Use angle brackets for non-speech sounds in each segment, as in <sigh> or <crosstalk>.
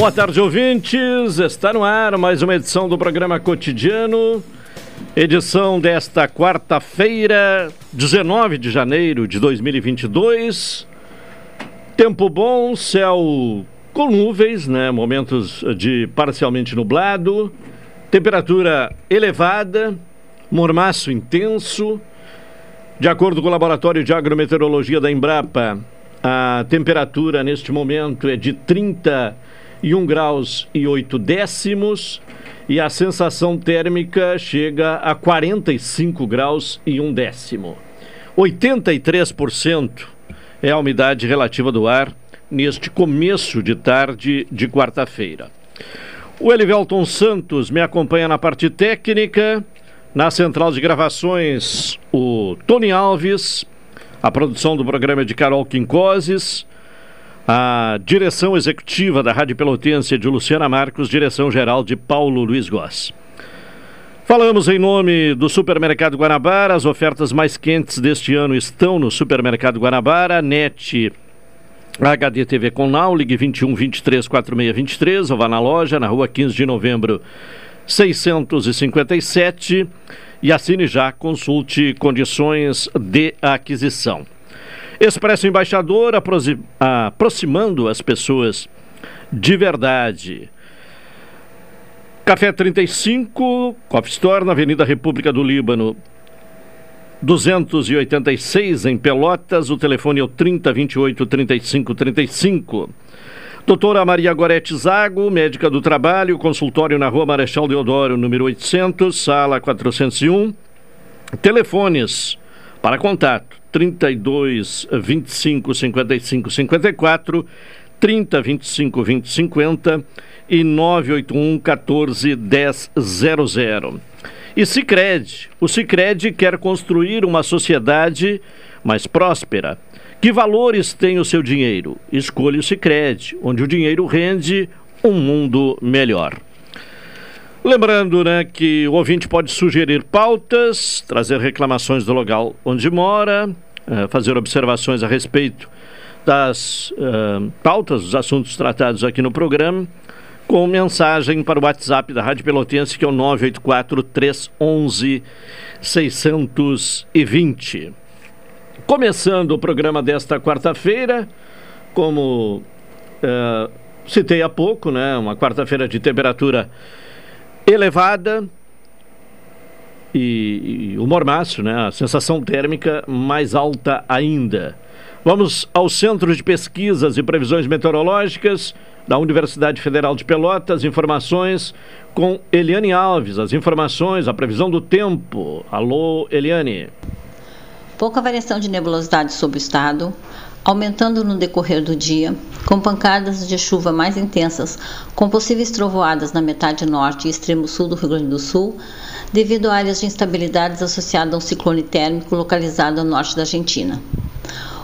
Boa tarde, ouvintes. Está no ar mais uma edição do programa Cotidiano. Edição desta quarta-feira, 19 de janeiro de 2022. Tempo bom, céu com nuvens, né? Momentos de parcialmente nublado. Temperatura elevada, mormaço intenso. De acordo com o Laboratório de Agrometeorologia da Embrapa, a temperatura neste momento é de 30 e 1 graus e 8 décimos e a sensação térmica chega a 45 graus e 1 décimo. 83% é a umidade relativa do ar neste começo de tarde de quarta-feira. O Elivelton Santos me acompanha na parte técnica, na central de gravações, o Tony Alves, a produção do programa é de Carol Quincoses, a direção executiva da Rádio Pelotense de Luciana Marcos, direção geral de Paulo Luiz Goss. Falamos em nome do Supermercado Guanabara. As ofertas mais quentes deste ano estão no Supermercado Guanabara. NET HD TV com Now, ligue 21 23 46 23, ou vá na loja, na rua 15 de novembro, 657. E assine já, consulte condições de aquisição. Expresso Embaixador aproximando as pessoas de verdade. Café 35, Coffee Store, na Avenida República do Líbano, 286 em Pelotas. O telefone é o 3028 3535. Doutora Maria Gorete Zago, médica do trabalho, consultório na Rua Marechal Deodoro, número 800, sala 401. Telefones para contato 32 25 55 54, 30 25 20 50 e 981 14 10 00. E Sicredi, o Sicredi quer construir uma sociedade mais próspera. Que valores tem o seu dinheiro? Escolha o Sicredi, onde o dinheiro rende um mundo melhor. Lembrando né, que o ouvinte pode sugerir pautas, trazer reclamações do local onde mora, uh, fazer observações a respeito das uh, pautas, dos assuntos tratados aqui no programa, com mensagem para o WhatsApp da Rádio Pelotense, que é o 984 311 620. Começando o programa desta quarta-feira, como uh, citei há pouco, né, uma quarta-feira de temperatura elevada e, e o mormaço, né? A sensação térmica mais alta ainda. Vamos ao Centro de Pesquisas e Previsões Meteorológicas da Universidade Federal de Pelotas. Informações com Eliane Alves. As informações, a previsão do tempo. Alô, Eliane. Pouca variação de nebulosidade sobre o estado. Aumentando no decorrer do dia, com pancadas de chuva mais intensas, com possíveis trovoadas na metade norte e extremo sul do Rio Grande do Sul, devido a áreas de instabilidades associadas a um ciclone térmico localizado ao norte da Argentina.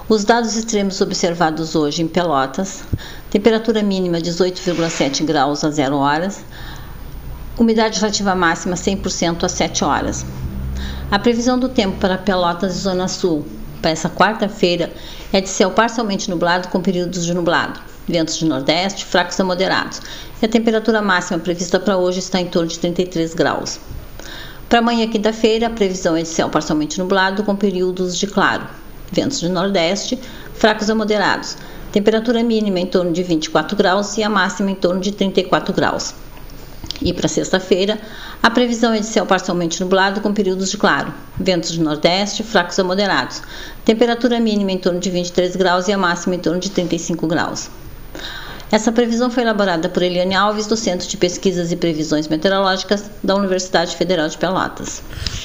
Os dados extremos observados hoje em Pelotas: temperatura mínima 18,7 graus a 0 horas, umidade relativa máxima 100% às 7 horas. A previsão do tempo para Pelotas e Zona Sul para essa quarta-feira é de céu parcialmente nublado com períodos de nublado, ventos de nordeste fracos a moderados. E a temperatura máxima prevista para hoje está em torno de 33 graus. Para amanhã, quinta-feira, a previsão é de céu parcialmente nublado com períodos de claro, ventos de nordeste fracos a moderados. Temperatura mínima em torno de 24 graus e a máxima em torno de 34 graus. E para sexta-feira, a previsão é de céu parcialmente nublado com períodos de claro, ventos de nordeste fracos a moderados, temperatura mínima em torno de 23 graus e a máxima em torno de 35 graus. Essa previsão foi elaborada por Eliane Alves, do Centro de Pesquisas e Previsões Meteorológicas da Universidade Federal de Pelotas.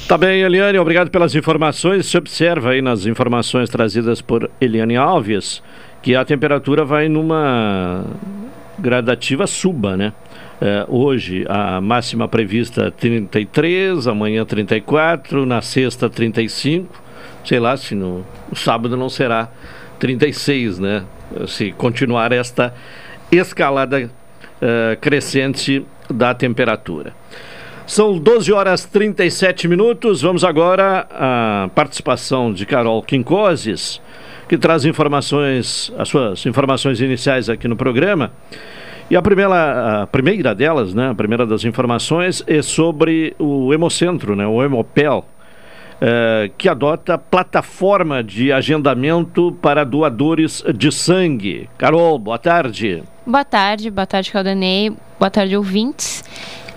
Tá bem, Eliane, obrigado pelas informações. Se observa aí nas informações trazidas por Eliane Alves que a temperatura vai numa gradativa suba, né? É, hoje a máxima prevista 33, amanhã 34, na sexta 35, sei lá se no, sábado não será 36, né? Se continuar esta escalada uh, crescente da temperatura. São 12 horas 37 minutos. Vamos agora à participação de Carol Quincoses, que traz informações, as suas informações iniciais aqui no programa. E a primeira, a primeira delas, né, a primeira das informações é sobre o Hemocentro, né, o Hemopel, é, que adota plataforma de agendamento para doadores de sangue. Carol, boa tarde. Boa tarde, boa tarde, Caldanei, boa tarde, ouvintes.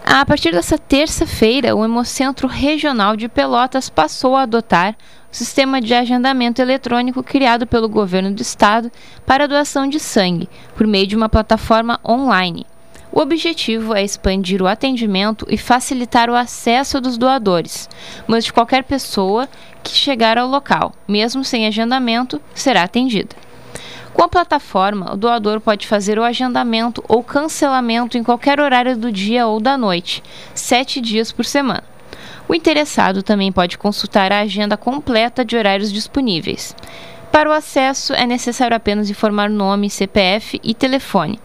A partir dessa terça-feira, o Hemocentro Regional de Pelotas passou a adotar sistema de agendamento eletrônico criado pelo governo do estado para doação de sangue, por meio de uma plataforma online. O objetivo é expandir o atendimento e facilitar o acesso dos doadores, mas de qualquer pessoa que chegar ao local, mesmo sem agendamento, será atendida. Com a plataforma, o doador pode fazer o agendamento ou cancelamento em qualquer horário do dia ou da noite, sete dias por semana. O interessado também pode consultar a agenda completa de horários disponíveis. Para o acesso, é necessário apenas informar nome, CPF e telefone.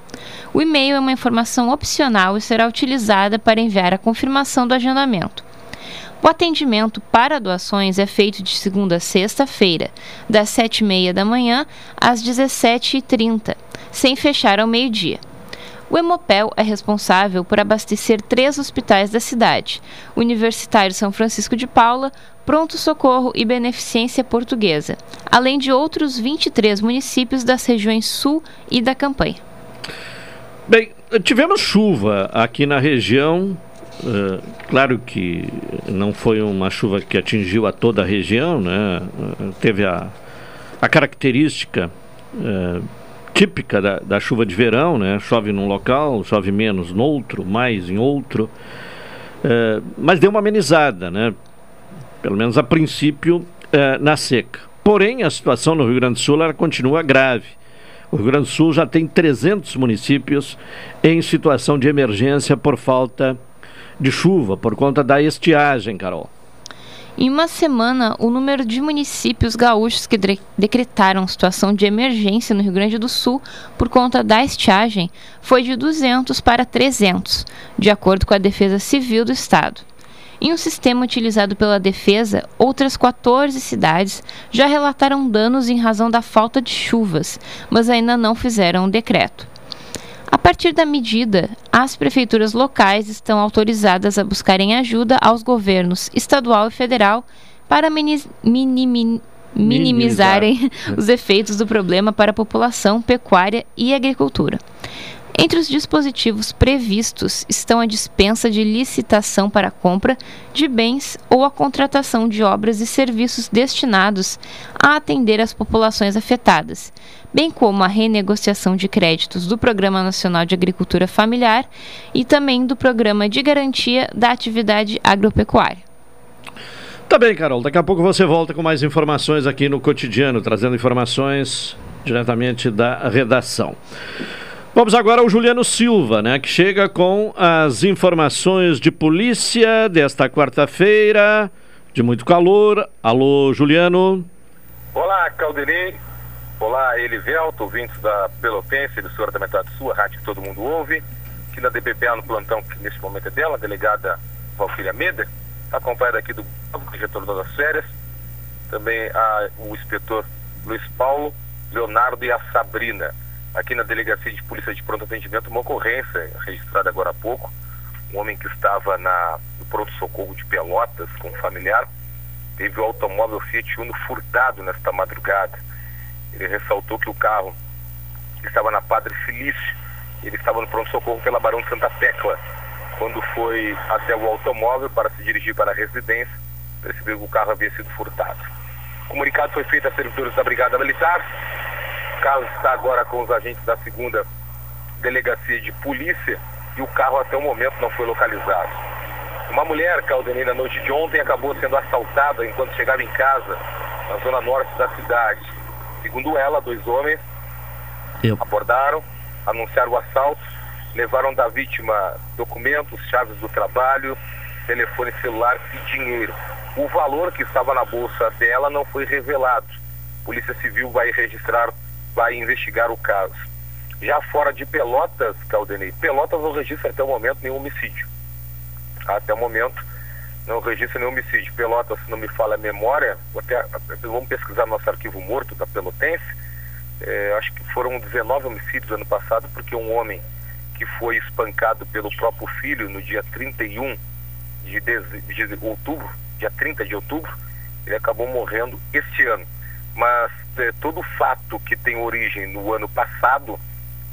O e-mail é uma informação opcional e será utilizada para enviar a confirmação do agendamento. O atendimento para doações é feito de segunda a sexta-feira, das 7h30 da manhã às 17h30, sem fechar ao meio-dia. O Hemopel é responsável por abastecer três hospitais da cidade: Universitário São Francisco de Paula, Pronto Socorro e Beneficência Portuguesa, além de outros 23 municípios das regiões Sul e da Campanha. Bem, tivemos chuva aqui na região. Uh, claro que não foi uma chuva que atingiu a toda a região, né? Uh, teve a, a característica uh, típica da, da chuva de verão, né? Chove num local, chove menos no outro, mais em outro. É, mas deu uma amenizada, né? Pelo menos a princípio é, na seca. Porém, a situação no Rio Grande do Sul continua grave. O Rio Grande do Sul já tem 300 municípios em situação de emergência por falta de chuva, por conta da estiagem, Carol. Em uma semana, o número de municípios gaúchos que decretaram situação de emergência no Rio Grande do Sul por conta da estiagem foi de 200 para 300, de acordo com a Defesa Civil do Estado. Em um sistema utilizado pela Defesa, outras 14 cidades já relataram danos em razão da falta de chuvas, mas ainda não fizeram um decreto. A partir da medida, as prefeituras locais estão autorizadas a buscarem ajuda aos governos estadual e federal para minimizarem Minimizar. <laughs> os efeitos do problema para a população, pecuária e agricultura. Entre os dispositivos previstos estão a dispensa de licitação para compra de bens ou a contratação de obras e serviços destinados a atender as populações afetadas, bem como a renegociação de créditos do Programa Nacional de Agricultura Familiar e também do Programa de Garantia da Atividade Agropecuária. Tá bem, Carol. Daqui a pouco você volta com mais informações aqui no cotidiano, trazendo informações diretamente da redação. Vamos agora ao Juliano Silva, né, que chega com as informações de polícia desta quarta-feira, de muito calor. Alô, Juliano. Olá, Caldenei. Olá, Elivelto, ouvintes da Pelotense, emissora da Metade Sul, a rádio que todo mundo ouve. Aqui na DPPA, no plantão, que neste momento é dela, a delegada Valquíria Meder, acompanhada aqui do diretor das férias, também a, o inspetor Luiz Paulo, Leonardo e a Sabrina aqui na Delegacia de Polícia de Pronto Atendimento uma ocorrência registrada agora há pouco. Um homem que estava na, no pronto-socorro de Pelotas com um familiar teve o automóvel Fiat Uno furtado nesta madrugada. Ele ressaltou que o carro estava na Padre Felício, ele estava no pronto-socorro pela Barão de Santa Tecla. Quando foi até o automóvel para se dirigir para a residência, percebeu que o carro havia sido furtado. O comunicado foi feito a servidores da Brigada Militar, o carro está agora com os agentes da segunda delegacia de polícia e o carro até o momento não foi localizado. Uma mulher, Caldenei, na noite de ontem acabou sendo assaltada enquanto chegava em casa, na zona norte da cidade. Segundo ela, dois homens Eu. abordaram, anunciaram o assalto, levaram da vítima documentos, chaves do trabalho, telefone celular e dinheiro. O valor que estava na bolsa dela não foi revelado. A Polícia Civil vai registrar vai investigar o caso. Já fora de Pelotas, Caldenei, Pelotas não registra até o momento nenhum homicídio. Até o momento não registra nenhum homicídio. Pelotas, se não me fala a memória, até, vamos pesquisar no nosso arquivo morto da Pelotense, é, acho que foram 19 homicídios ano passado, porque um homem que foi espancado pelo próprio filho no dia 31 de, de, de outubro, dia 30 de outubro, ele acabou morrendo este ano mas é, todo fato que tem origem no ano passado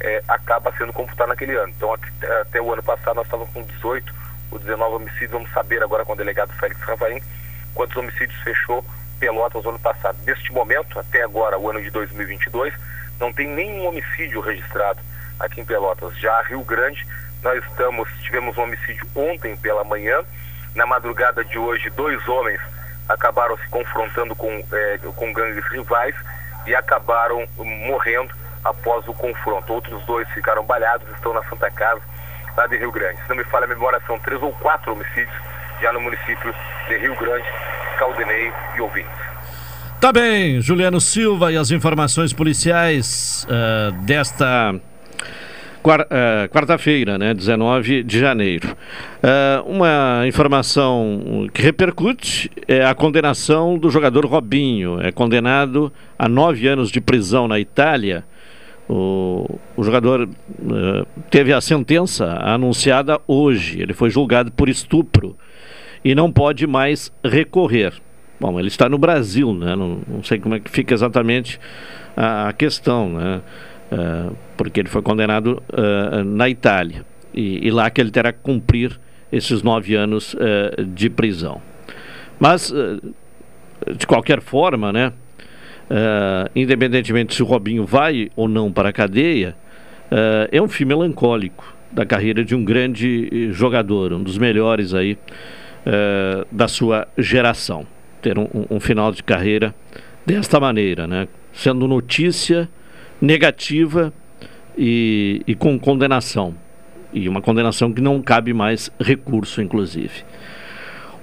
é, acaba sendo computado naquele ano. Então, até, até, o ano passado nós estávamos com 18 ou 19 homicídios. Vamos saber agora com o delegado Félix Ravaim quantos homicídios fechou Pelotas no ano passado. Neste momento, até agora, o ano de 2022, não tem nenhum homicídio registrado aqui em Pelotas. Já Rio Grande, nós estamos, tivemos um homicídio ontem pela manhã. Na madrugada de hoje, dois homens acabaram se confrontando com, é, com gangues rivais e acabaram morrendo após o confronto. Outros dois ficaram baleados, estão na Santa Casa, lá de Rio Grande. Se não me falha a memória, são três ou quatro homicídios já no município de Rio Grande, Caldenei e ouvintes. Tá bem, Juliano Silva e as informações policiais uh, desta quarta-feira, né, 19 de janeiro. Uh, uma informação que repercute é a condenação do jogador Robinho. É condenado a nove anos de prisão na Itália. O, o jogador uh, teve a sentença anunciada hoje. Ele foi julgado por estupro e não pode mais recorrer. Bom, ele está no Brasil, né? Não, não sei como é que fica exatamente a, a questão, né? Uh, porque ele foi condenado uh, na Itália e, e, lá que ele terá que cumprir esses nove anos uh, de prisão. Mas, de qualquer forma, né, independentemente se o Robinho vai ou não para a cadeia, é um fim melancólico da carreira de um grande jogador, um dos melhores aí da sua geração. Ter um, um final de carreira desta maneira, né, sendo notícia negativa e, e com condenação. E uma condenação que não cabe mais recurso, inclusive.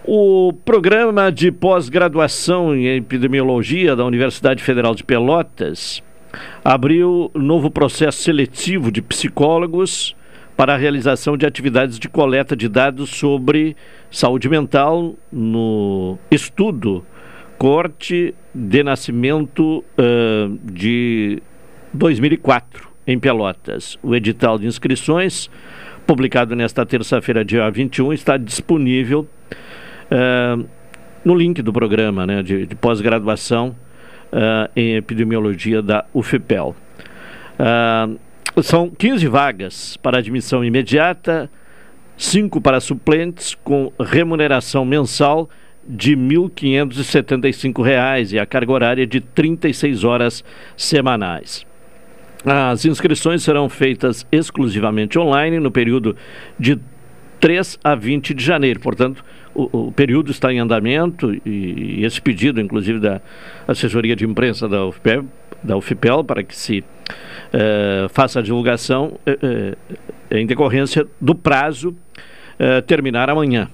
O programa de pós-graduação em epidemiologia da Universidade Federal de Pelotas abriu novo processo seletivo de psicólogos para a realização de atividades de coleta de dados sobre saúde mental no estudo corte de nascimento uh, de 2004, em Pelotas. O edital de inscrições, publicado nesta terça-feira, dia 21, está disponível uh, no link do programa né, de, de pós-graduação uh, em epidemiologia da UFPEL. Uh, são 15 vagas para admissão imediata, 5 para suplentes, com remuneração mensal de R$ 1.575 e a carga horária de 36 horas semanais. As inscrições serão feitas exclusivamente online no período de 3 a 20 de janeiro. Portanto, o, o período está em andamento e, e, esse pedido, inclusive, da assessoria de imprensa da UFPE, da UFPEL para que se uh, faça a divulgação uh, em decorrência do prazo terminar amanhã.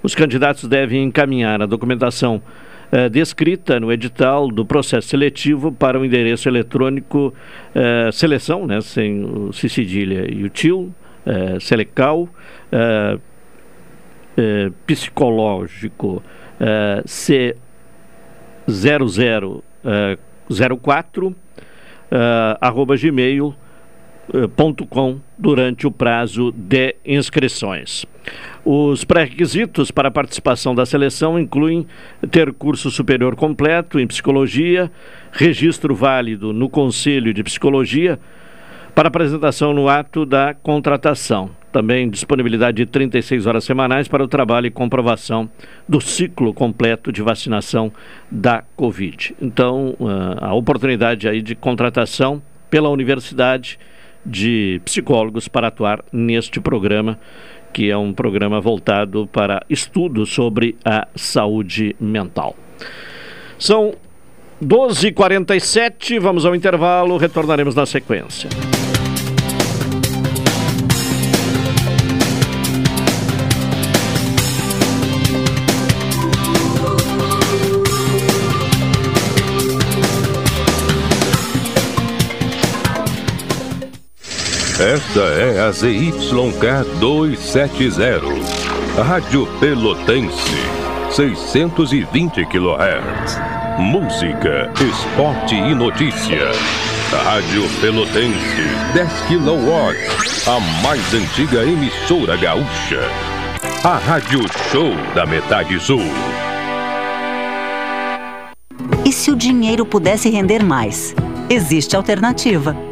Os candidatos devem encaminhar a documentação descrita no edital do processo seletivo para o endereço eletrônico seleção, né, sem o cedilha e o tio, selecal, psicológico C00 04 uh, arroba gmail.com durante o prazo de inscrições. Os pré-requisitos para a participação da seleção incluem ter curso superior completo em psicologia, registro válido no Conselho de Psicologia, para apresentação no ato da contratação. Também disponibilidade de 36 horas semanais para o trabalho e comprovação do ciclo completo de vacinação da Covid. Então, ah, a oportunidade aí de contratação pela universidade de psicólogos para atuar neste programa, que é um programa voltado para estudos sobre a saúde mental. São 12h47, vamos ao intervalo, retornaremos na sequência. Esta é a ZYK 270, Rádio Pelotense, 620 kHz. Música, esporte e notícia. Rádio Pelotense, 10 kW, a mais antiga emissora gaúcha. A Rádio Show da Metade Sul. E se o dinheiro pudesse render mais? Existe alternativa.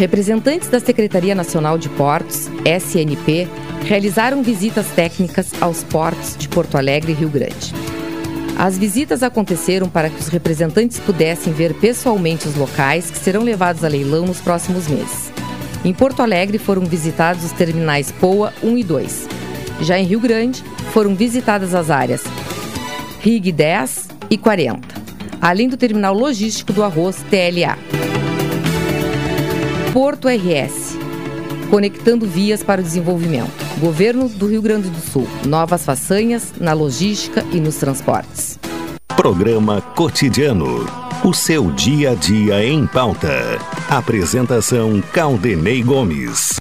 Representantes da Secretaria Nacional de Portos, SNP, realizaram visitas técnicas aos portos de Porto Alegre e Rio Grande. As visitas aconteceram para que os representantes pudessem ver pessoalmente os locais que serão levados a leilão nos próximos meses. Em Porto Alegre foram visitados os terminais POA 1 e 2. Já em Rio Grande foram visitadas as áreas RIG 10 e 40, além do terminal logístico do arroz TLA. Porto RS, conectando vias para o desenvolvimento. Governo do Rio Grande do Sul, novas façanhas na logística e nos transportes. Programa Cotidiano. O seu dia a dia em pauta. Apresentação Caldenei Gomes.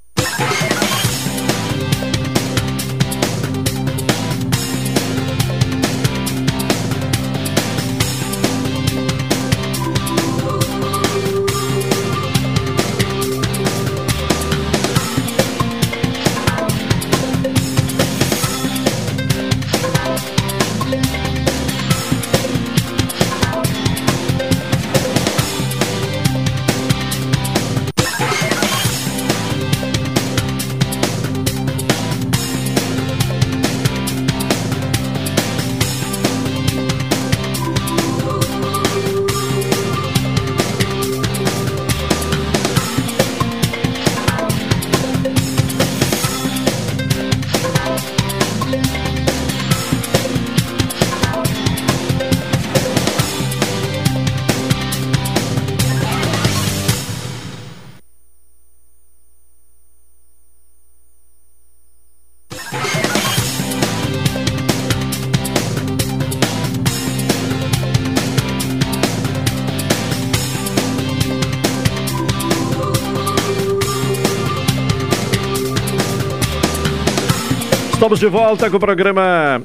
Estamos de volta com o programa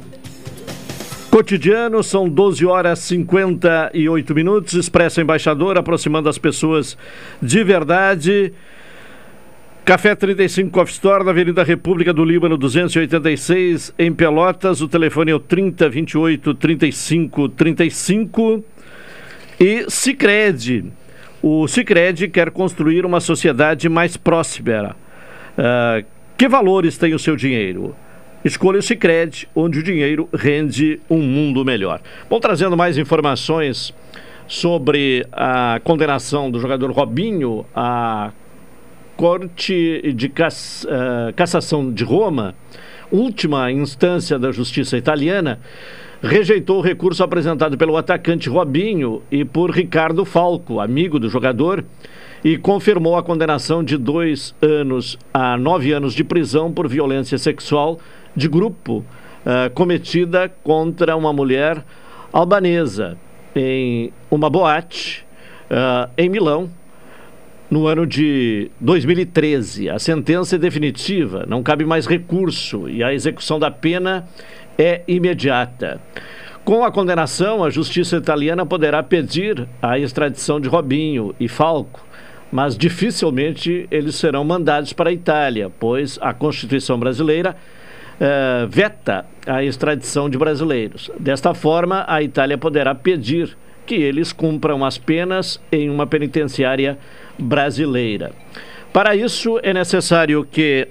cotidiano, são 12 horas 58 minutos. Expresso Embaixador, aproximando as pessoas de verdade. Café 35 Coffee Store, na Avenida República do Líbano, 286, em Pelotas. O telefone é o 3028 35 35. E Cicred. O Cicred quer construir uma sociedade mais próspera. Uh, que valores tem o seu dinheiro? Escolha o Cicred, onde o dinheiro rende um mundo melhor. Bom, trazendo mais informações sobre a condenação do jogador Robinho à Corte de uh, Cassação de Roma, última instância da justiça italiana, rejeitou o recurso apresentado pelo atacante Robinho e por Ricardo Falco, amigo do jogador, e confirmou a condenação de dois anos a nove anos de prisão por violência sexual de grupo uh, cometida contra uma mulher albanesa em uma boate uh, em Milão no ano de 2013. A sentença é definitiva, não cabe mais recurso e a execução da pena é imediata. Com a condenação, a justiça italiana poderá pedir a extradição de Robinho e Falco, mas dificilmente eles serão mandados para a Itália, pois a Constituição brasileira uh, veta a extradição de brasileiros. Desta forma, a Itália poderá pedir que eles cumpram as penas em uma penitenciária brasileira. Para isso, é necessário que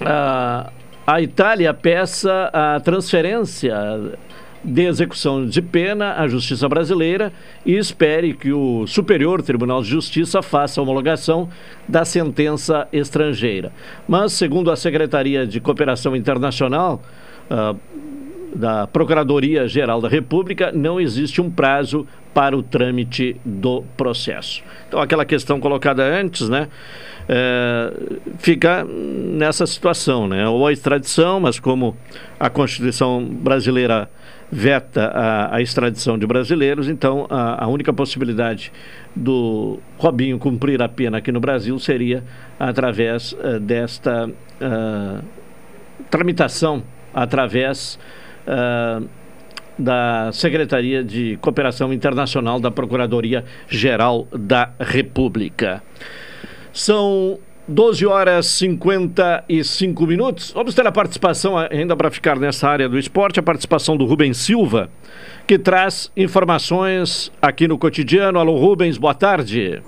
uh, a Itália peça a transferência de execução de pena à Justiça Brasileira e espere que o Superior Tribunal de Justiça faça a homologação da sentença estrangeira. Mas, segundo a Secretaria de Cooperação Internacional, uh, da Procuradoria-Geral da República, não existe um prazo para o trâmite do processo. Então, aquela questão colocada antes, né? É, fica nessa situação, né? Ou a extradição, mas como a Constituição brasileira veta a, a extradição de brasileiros, então a, a, única possibilidade do Robinho cumprir a pena aqui no Brasil seria através uh, desta uh, tramitação, através uh, da Secretaria de Cooperação Internacional da Procuradoria-Geral da República. São 12 horas 55 minutos. Vamos ter a participação, ainda para ficar nessa área do esporte, a participação do Rubens Silva, que traz informações aqui no cotidiano. Alô, Rubens, boa tarde.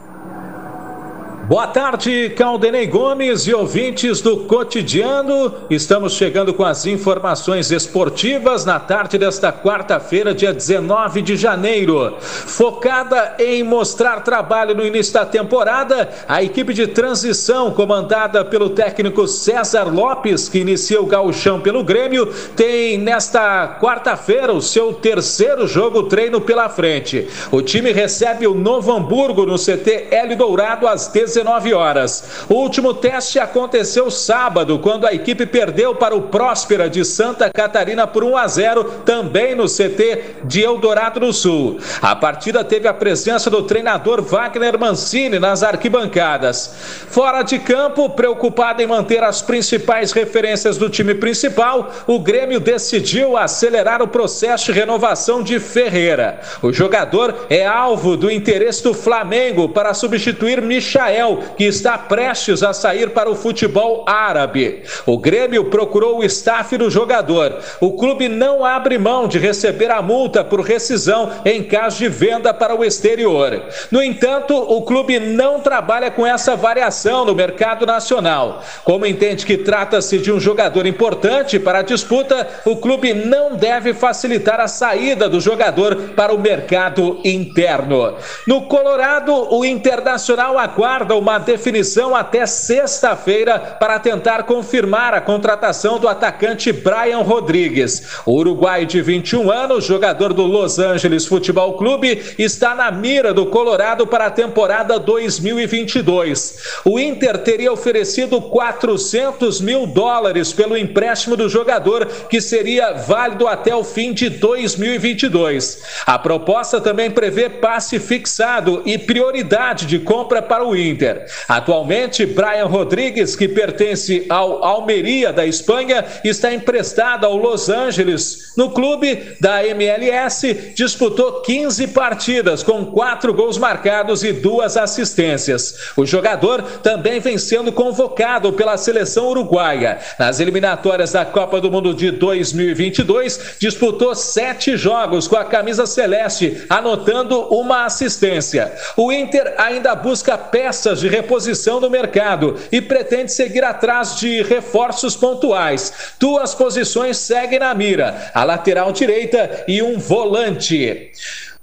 Boa tarde, Caldenei Gomes e ouvintes do Cotidiano. Estamos chegando com as informações esportivas na tarde desta quarta-feira, dia 19 de janeiro. Focada em mostrar trabalho no início da temporada, a equipe de transição, comandada pelo técnico César Lopes, que inicia o gauchão pelo Grêmio, tem nesta quarta-feira o seu terceiro jogo treino pela frente. O time recebe o Novo Hamburgo no CT L Dourado às 19 19 horas. O último teste aconteceu sábado, quando a equipe perdeu para o Próspera de Santa Catarina por 1 a 0, também no CT de Eldorado do Sul. A partida teve a presença do treinador Wagner Mancini nas arquibancadas. Fora de campo, preocupado em manter as principais referências do time principal, o Grêmio decidiu acelerar o processo de renovação de Ferreira. O jogador é alvo do interesse do Flamengo para substituir Michael, que está prestes a sair para o futebol árabe. O Grêmio procurou o staff do jogador. O clube não abre mão de receber a multa por rescisão em caso de venda para o exterior. No entanto, o clube não trabalha com essa variação no mercado nacional. Como entende que trata-se de um jogador importante para a disputa, o clube não deve facilitar a saída do jogador para o mercado interno. No Colorado, o Internacional aguarda uma definição até sexta-feira para tentar confirmar a contratação do atacante Brian Rodrigues. O Uruguai de 21 anos, jogador do Los Angeles Futebol Clube, está na mira do Colorado para a temporada 2022. O Inter teria oferecido 400 mil dólares pelo empréstimo do jogador, que seria válido até o fim de 2022. A proposta também prevê passe fixado e prioridade de compra para o Inter. Atualmente, Brian Rodrigues, que pertence ao Almeria da Espanha, está emprestado ao Los Angeles. No clube da MLS, disputou 15 partidas com quatro gols marcados e duas assistências. O jogador também vem sendo convocado pela seleção uruguaia. Nas eliminatórias da Copa do Mundo de 2022, disputou sete jogos com a camisa celeste, anotando uma assistência. O Inter ainda busca peças de reposição no mercado e pretende seguir atrás de reforços pontuais. Duas posições seguem na mira: a lateral direita e um volante.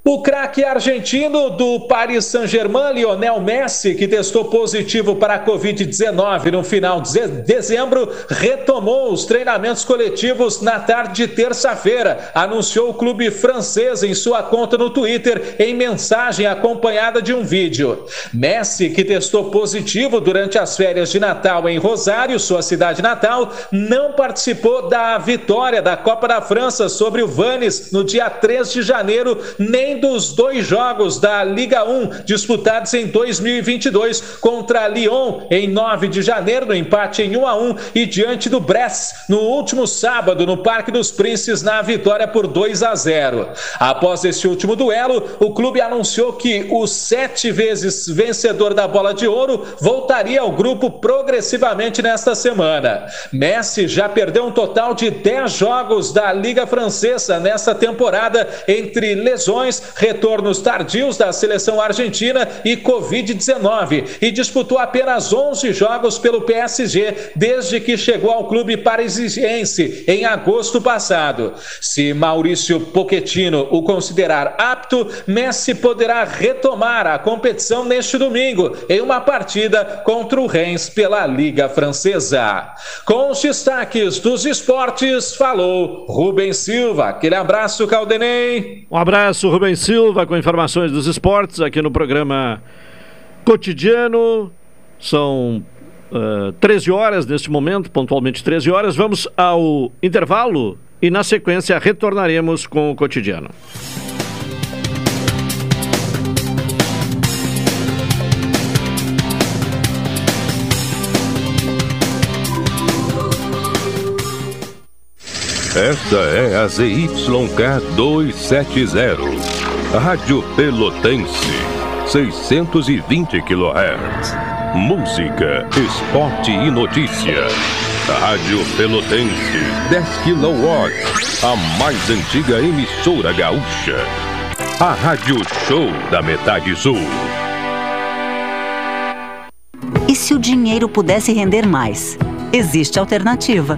O craque argentino do Paris Saint-Germain, Lionel Messi, que testou positivo para a Covid-19 no final de dezembro, retomou os treinamentos coletivos na tarde de terça-feira, anunciou o clube francês em sua conta no Twitter em mensagem acompanhada de um vídeo. Messi, que testou positivo durante as férias de Natal em Rosário, sua cidade natal, não participou da vitória da Copa da França sobre o Vannes no dia 3 de janeiro, nem dos dois jogos da Liga 1 disputados em 2022 contra Lyon em 9 de janeiro, no empate em 1 a 1 e diante do Brest no último sábado no Parque dos Príncipes na vitória por 2 a 0. Após esse último duelo, o clube anunciou que o sete vezes vencedor da Bola de Ouro voltaria ao grupo progressivamente nesta semana. Messi já perdeu um total de 10 jogos da Liga Francesa nesta temporada entre lesões retornos tardios da seleção argentina e Covid-19 e disputou apenas 11 jogos pelo PSG desde que chegou ao clube parisiense em agosto passado. Se Maurício Pochettino o considerar apto, Messi poderá retomar a competição neste domingo em uma partida contra o Reims pela Liga Francesa. Com os destaques dos esportes, falou Rubem Silva. Aquele abraço, Caldenei. Um abraço, Rubem Silva, com informações dos esportes aqui no programa Cotidiano. São uh, 13 horas neste momento, pontualmente 13 horas. Vamos ao intervalo e, na sequência, retornaremos com o cotidiano. Esta é a ZYK 270 Rádio Pelotense, 620 kHz. Música, esporte e notícia. Rádio Pelotense, 10 kW. A mais antiga emissora gaúcha. A Rádio Show da Metade Sul. E se o dinheiro pudesse render mais? Existe alternativa.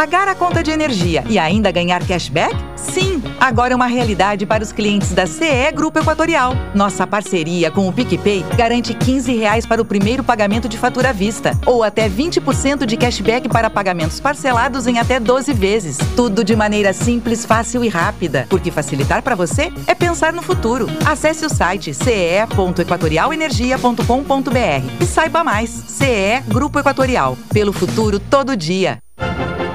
Pagar a conta de energia e ainda ganhar cashback? Sim, agora é uma realidade para os clientes da CE Grupo Equatorial. Nossa parceria com o PicPay garante 15 reais para o primeiro pagamento de fatura à vista ou até 20% de cashback para pagamentos parcelados em até 12 vezes. Tudo de maneira simples, fácil e rápida, porque facilitar para você é pensar no futuro. Acesse o site ce.equatorialenergia.com.br e saiba mais. CE Grupo Equatorial, pelo futuro todo dia.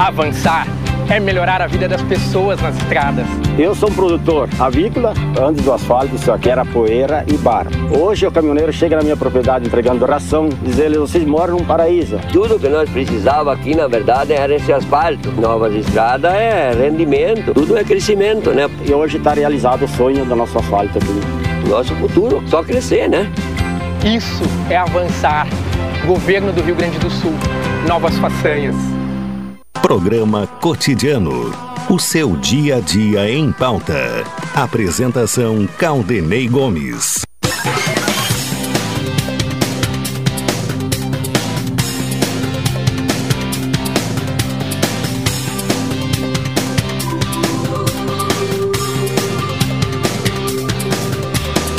Avançar é melhorar a vida das pessoas nas estradas. Eu sou um produtor avícola, antes do asfalto só que era poeira e barro. Hoje o caminhoneiro chega na minha propriedade entregando ração, dizendo vocês moram num paraíso. Tudo que nós precisava aqui, na verdade, era esse asfalto. Novas estradas é rendimento, tudo é crescimento, né? E hoje está realizado o sonho do nosso asfalto aqui. Nosso futuro, só crescer, né? Isso é avançar. Governo do Rio Grande do Sul. Novas façanhas. Programa Cotidiano. O seu dia a dia em pauta. Apresentação Caldenei Gomes.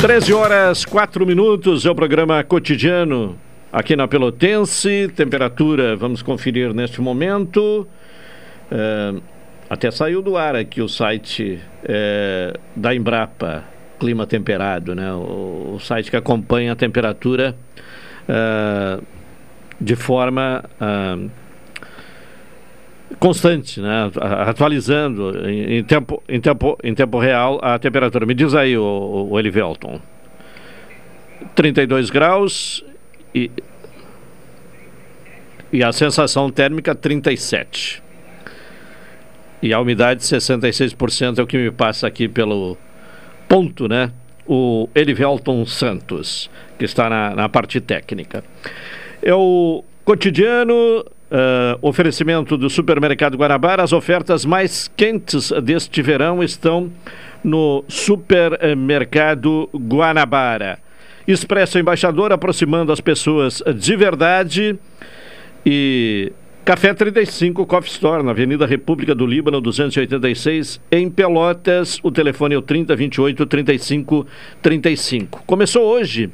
Treze horas, quatro minutos, é o programa cotidiano aqui na Pelotense. Temperatura, vamos conferir neste momento. É, até saiu do ar aqui o site é, da Embrapa, clima temperado, né? O, o site que acompanha a temperatura é, de forma constante, né? atualizando em, em, tempo, em, tempo, em tempo real a temperatura. Me diz aí, o, o Elivelton. 32 graus e, e a sensação térmica 37. E a umidade 66% é o que me passa aqui pelo ponto, né? O Elivelton Santos, que está na, na parte técnica. É o cotidiano Uh, oferecimento do Supermercado Guanabara. As ofertas mais quentes deste verão estão no Supermercado Guanabara. Expresso Embaixador aproximando as pessoas de verdade. E Café 35 Coffee Store, na Avenida República do Líbano, 286, em Pelotas. O telefone é o 3028 35 35. Começou hoje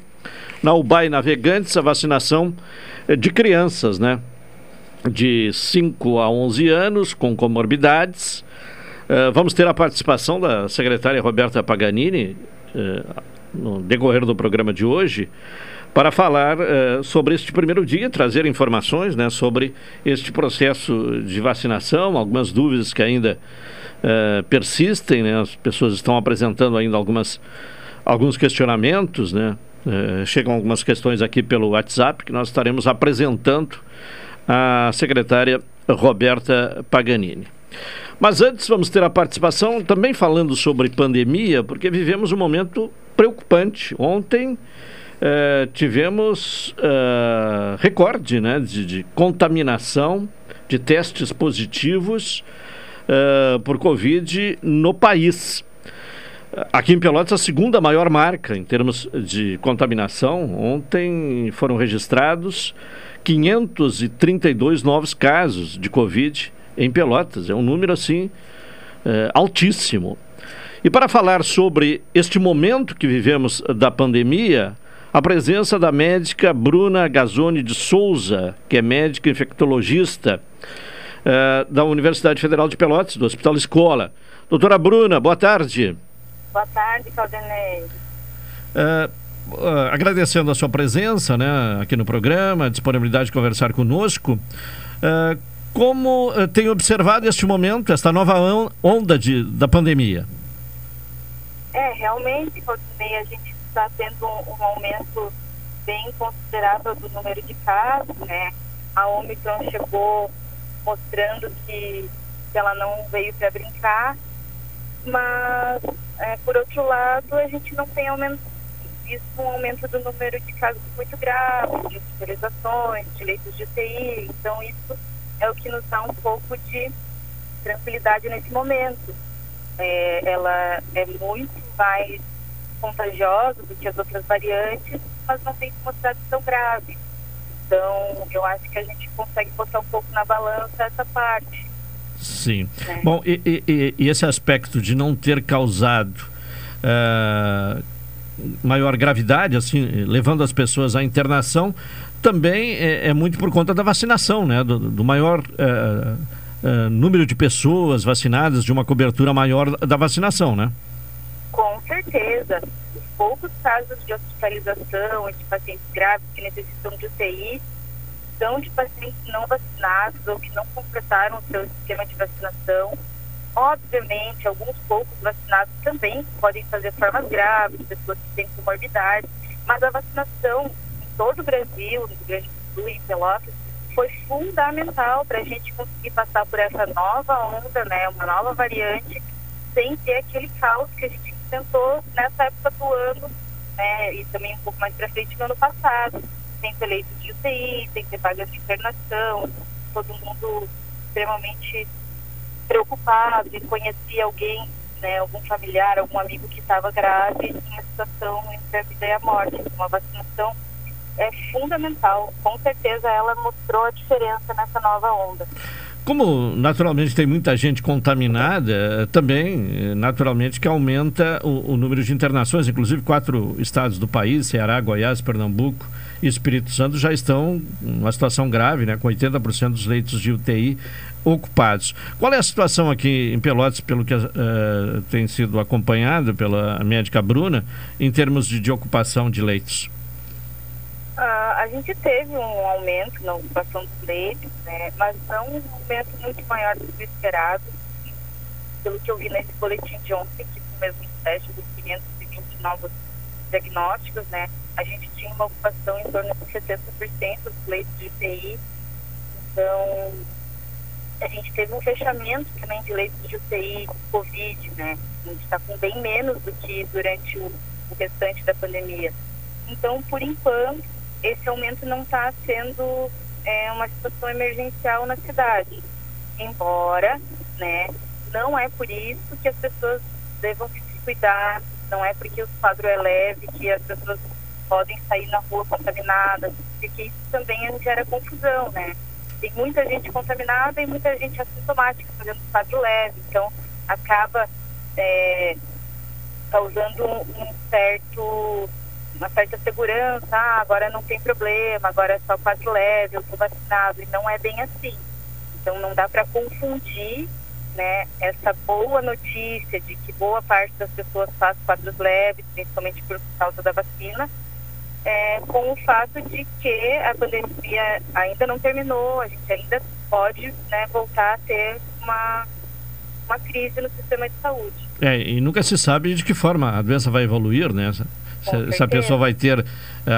na Ubai Navegantes a vacinação de crianças, né? De 5 a 11 anos com comorbidades. Uh, vamos ter a participação da secretária Roberta Paganini uh, no decorrer do programa de hoje para falar uh, sobre este primeiro dia, trazer informações né, sobre este processo de vacinação, algumas dúvidas que ainda uh, persistem, né, as pessoas estão apresentando ainda algumas, alguns questionamentos, né, uh, chegam algumas questões aqui pelo WhatsApp que nós estaremos apresentando à secretária Roberta Paganini. Mas antes vamos ter a participação também falando sobre pandemia, porque vivemos um momento preocupante. Ontem Uh, tivemos uh, recorde né, de, de, contaminação, de testes positivos uh, por Covid no país. Aqui em Pelotas, a segunda maior marca em termos de contaminação. Ontem foram registrados 532 novos casos de Covid em Pelotas. É um número assim altíssimo. E para falar sobre este momento que vivemos da pandemia, a presença da médica Bruna Gazzoni de Souza, que é médica infectologista uh, da Universidade Federal de Pelotas, do Hospital Escola. Doutora Bruna, boa tarde. Boa tarde, Caldenei. Uh, uh, agradecendo a sua presença né, aqui no programa, a disponibilidade de conversar conosco. Como tem observado este momento, esta nova onda de, da pandemia? É, realmente, Claudinei, a gente está tendo um, um, aumento bem considerável do número de casos, né? A Omicron chegou mostrando que, que ela não veio para brincar, mas, é, por outro lado, a gente não tem aumento, visto um aumento do número de casos muito graves, de hospitalizações, de leitos de UTI, então isso é o que nos dá um pouco de tranquilidade nesse momento. É, ela é muito mais contagiosa do que as outras variantes, mas não tem mostrado tão grave. Então, eu acho que a gente consegue botar um pouco na balança essa parte. Sim. Né? Bom, e, e, e, esse aspecto de não ter causado uh, maior gravidade, assim, levando as pessoas à internação, também é, é muito por conta da vacinação, né? Do, do maior uh, uh, número de pessoas vacinadas, de uma cobertura maior da vacinação, né? Com certeza. Os poucos casos de hospitalização de pacientes graves que necessitam de UTI são de pacientes não vacinados ou que não completaram o seu esquema de vacinação. Obviamente, alguns poucos vacinados também podem fazer formas graves, pessoas que têm comorbidade, mas a vacinação em todo o Brasil, no Rio Grande do Sul e em Pelotas, foi fundamental para a gente conseguir passar por essa nova onda, né, uma nova variante, sem ter aquele caos que a gente tentou nessa época do ano, né, e também um pouco mais para frente no ano passado, sem ter leito de UTI, sem ter vagas de internação, todo mundo extremamente preocupado e conhecia alguém, né, algum familiar, algum amigo que estava grave em situação entre a vida e a morte. Uma vacinação é fundamental. Com certeza ela mostrou a diferença nessa nova onda. Como naturalmente tem muita gente contaminada, também naturalmente que aumenta o, o, número de internações, inclusive quatro estados do país, Ceará, Goiás, Pernambuco e Espírito Santo já estão numa situação grave, né, com 80% dos leitos de UTI ocupados. Qual é a situação aqui em Pelotas, pelo que uh, tem sido acompanhado pela médica Bruna, em termos de, de ocupação de leitos? Uh, a gente teve um aumento na ocupação dos leitos, né, mas não um aumento muito maior do que o esperado. Pelo que eu vi nesse boletim de ontem, que foi mesmo teste dos 520 novos diagnósticos, né, a gente tinha uma ocupação em torno de 70% dos leitos de UTI. Então, a gente teve um fechamento também de leitos de UTI Covid, né? A gente está com bem menos do que durante o restante da pandemia. Então, por enquanto, esse aumento não está sendo é, uma situação emergencial na cidade. Embora, né, não é por isso que as pessoas devam se cuidar, não é porque o quadro é leve que as pessoas podem sair na rua contaminadas, porque isso também gera confusão, né? Tem muita gente contaminada e muita gente assintomática fazendo quadro leve, então acaba é, causando um, certo uma certa segurança, ah, agora não tem problema, agora é só quadro leve, eu estou vacinado, e não é bem assim. Então não dá para confundir né, essa boa notícia de que boa parte das pessoas faz quadros leves, principalmente por causa da vacina, é, com o fato de que a pandemia ainda não terminou, a gente ainda pode né, voltar a ter uma, uma crise no sistema de saúde. É, e nunca se sabe de que forma a doença vai evoluir, né? Se, se, a pessoa vai ter uh,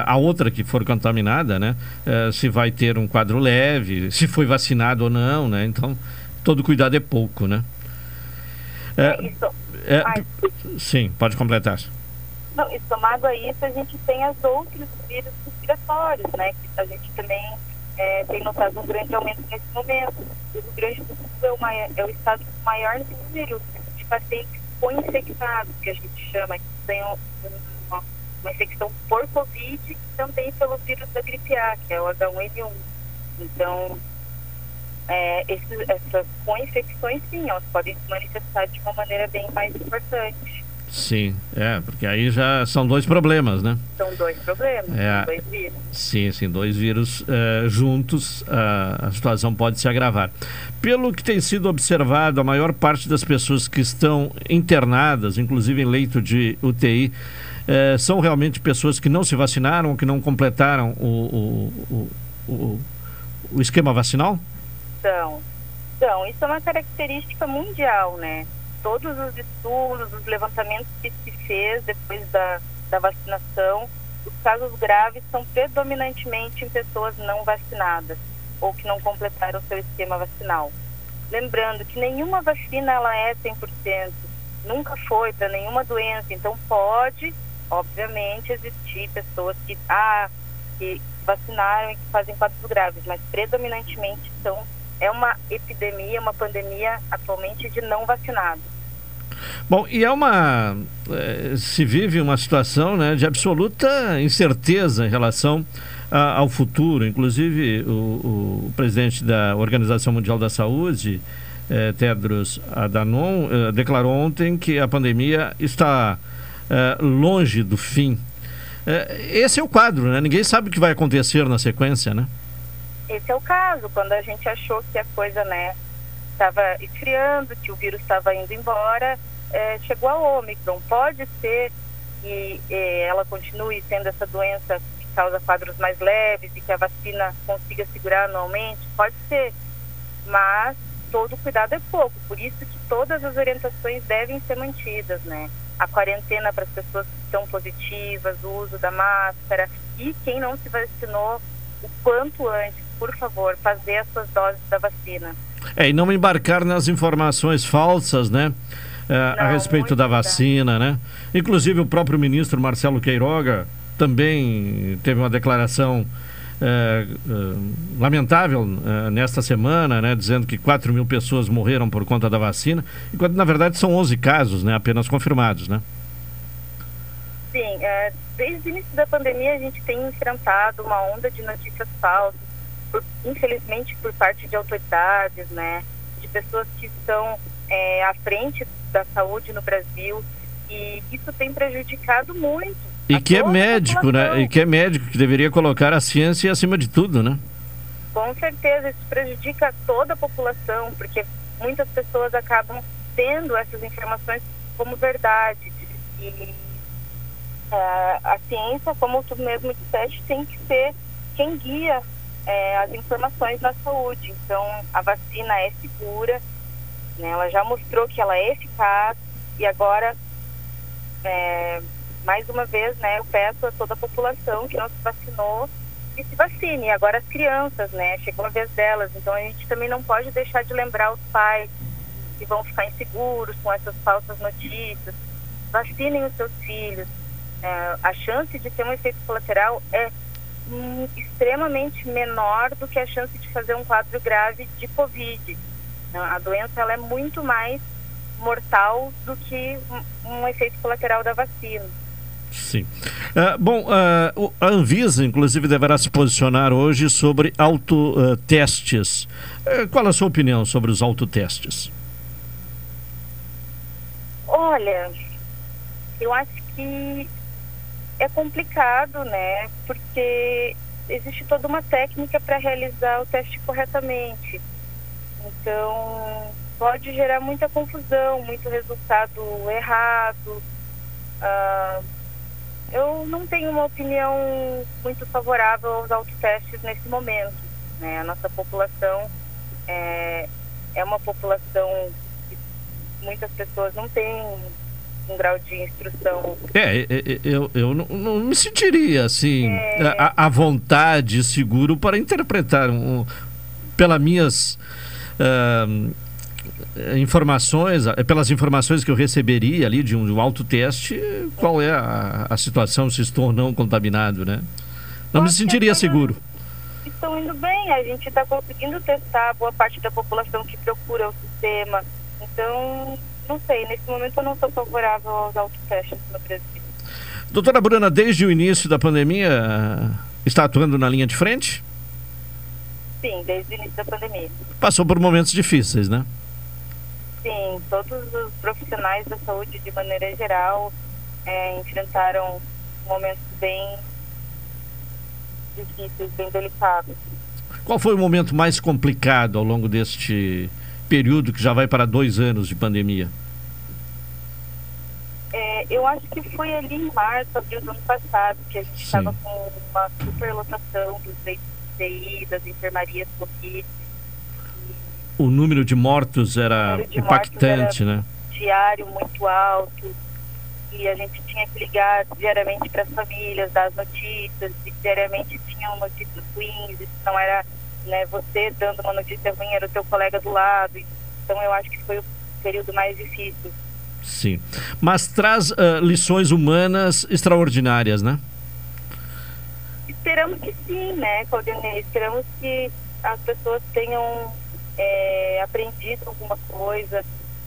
a outra que for contaminada, né? Uh, se vai ter um quadro leve, se foi vacinado ou não, né? Então, todo cuidado é pouco, né? É, isso. É, sim, pode completar. Não, e somado a isso, a gente tem as outros vírus respiratórios, né? Que a gente também é, tem notado um grande aumento nesse momento. O Rio Grande do Sul é é o estado com maior número de pacientes co-infectados, que a gente chama, que tem um, uma infecção por Covid e também pelo vírus da gripe A, que é o H1N1. Então, é, esses, essas com infecções, sim, elas podem se manifestar de uma maneira bem mais importante. Sim, é, porque aí já são dois problemas, né? São dois problemas, É. dois vírus. Sim, sim, dois vírus eh, juntos, a, a situação pode se agravar. Pelo que tem sido observado, a maior parte das pessoas que estão internadas, inclusive em leito de UTI, eh, são realmente pessoas que não se vacinaram, que não completaram o, o, o, o, esquema vacinal? Então, então, isso é uma característica mundial, né? Todos os estudos, os levantamentos que se fez depois da, da vacinação, os casos graves são predominantemente em pessoas não vacinadas ou que não completaram seu esquema vacinal. Lembrando que nenhuma vacina ela é 100%, nunca foi para nenhuma doença, então pode, obviamente, existir pessoas que, ah, que vacinaram e que fazem quadros graves, mas predominantemente são é uma epidemia, uma pandemia atualmente de não vacinados. Bom, e é uma. eh, se vive uma situação né, de absoluta incerteza em relação a- ao futuro. Inclusive, o, o presidente da Organização Mundial da Saúde, eh, Tedros Adhanom, eh, declarou ontem que a pandemia está eh, longe do fim. Eh, esse é o quadro, né? Ninguém sabe o que vai acontecer na sequência, né? Esse é o caso, quando a gente achou que a coisa, né, estava esfriando, que o vírus estava indo embora, eh, chegou a Ômicron. Pode ser que ela continue sendo essa doença que causa quadros mais leves e que a vacina consiga segurar anualmente? Pode ser, mas todo cuidado é pouco, por isso que todas as orientações devem ser mantidas, né? A quarentena para as pessoas que estão positivas, o uso da máscara e quem não se vacinou o quanto antes, por favor, fazer as suas doses da vacina. É, e não embarcar nas informações falsas, né? eh, a respeito da vacina, né? Inclusive o próprio ministro Marcelo Queiroga também teve uma declaração eh, eh, lamentável eh, nesta semana, né? Dizendo que 4 mil pessoas morreram por conta da vacina, enquanto na verdade são 11 casos, né? Apenas confirmados, né? Sim, é, desde o início da pandemia a gente tem enfrentado uma onda de notícias falsas, por- infelizmente por parte de autoridades, né, de pessoas que estão é, à frente da saúde no Brasil e isso tem prejudicado muito. E a que é médico, né? E que é médico que deveria colocar a ciência acima de tudo, né? Com certeza, isso prejudica toda a população, porque muitas pessoas acabam tendo essas informações como verdade. E ah, a ciência, como tu mesmo disseste, tem que ser quem guia eh, as informações na saúde. Então, a vacina é segura, né? ela já mostrou que ela é eficaz e agora, eh, mais uma vez, né, eu peço a toda a população que não se vacinou que se vacine. Agora as crianças, né? Chegou a vez delas. Então a gente também não pode deixar de lembrar os pais que vão ficar inseguros com essas falsas notícias. Vacinem os seus filhos. É, a chance de ter um efeito colateral é extremamente menor do que a chance de fazer um quadro grave de Covid. Então, A doença ela é muito mais mortal do que um, um efeito colateral da vacina. Sim. Ah, bom, o- a Anvisa, inclusive, deverá se posicionar hoje sobre autotestes. Eh, qual a sua opinião sobre os autotestes? Olha, eu acho que é complicado, né? Porque existe toda uma técnica para realizar o teste corretamente. Então, pode gerar muita confusão, muito resultado errado. Ah, eu não tenho uma opinião muito favorável aos autotestes nesse momento. Né? A nossa população é, é uma população que muitas pessoas não têm um grau de instrução É, é, é, eu, eu não, não me sentiria assim à à vontade seguro para interpretar um, pelas minhas ah, informações, ah, pelas informações que eu receberia ali de um, de um autoteste, qual é a, a situação, se estou ou não contaminado, né? Não me sentiria seguro. estão indo bem. A gente está conseguindo testar boa parte da população que procura o sistema. Então, não sei, nesse momento eu não sou favorável aos autotestes no Brasil. Doutora Bruna, desde o início da pandemia, está atuando na linha de frente? Sim, desde o início da pandemia. Passou por momentos difíceis, né? Sim, todos os profissionais da saúde, de maneira geral, é, enfrentaram momentos bem difíceis, bem delicados. Qual foi o momento mais complicado ao longo deste período que já vai para dois anos de pandemia? É, eu acho que foi ali em março, abril do ano passado, que a gente estava com uma superlotação dos leitos de TI, das enfermarias Covid. O número de mortos era de impactante, mortos era né? Diário muito alto. E a gente tinha que ligar diariamente para as famílias, dar as notícias. E diariamente tinham notícias ruins. Isso não era né, você dando uma notícia ruim, era o teu colega do lado. Então eu acho que foi o período mais difícil. Sim. Mas traz ah, lições humanas extraordinárias, né? Esperamos que sim, né, Claudinei? Esperamos que as pessoas tenham é, aprendido alguma coisa,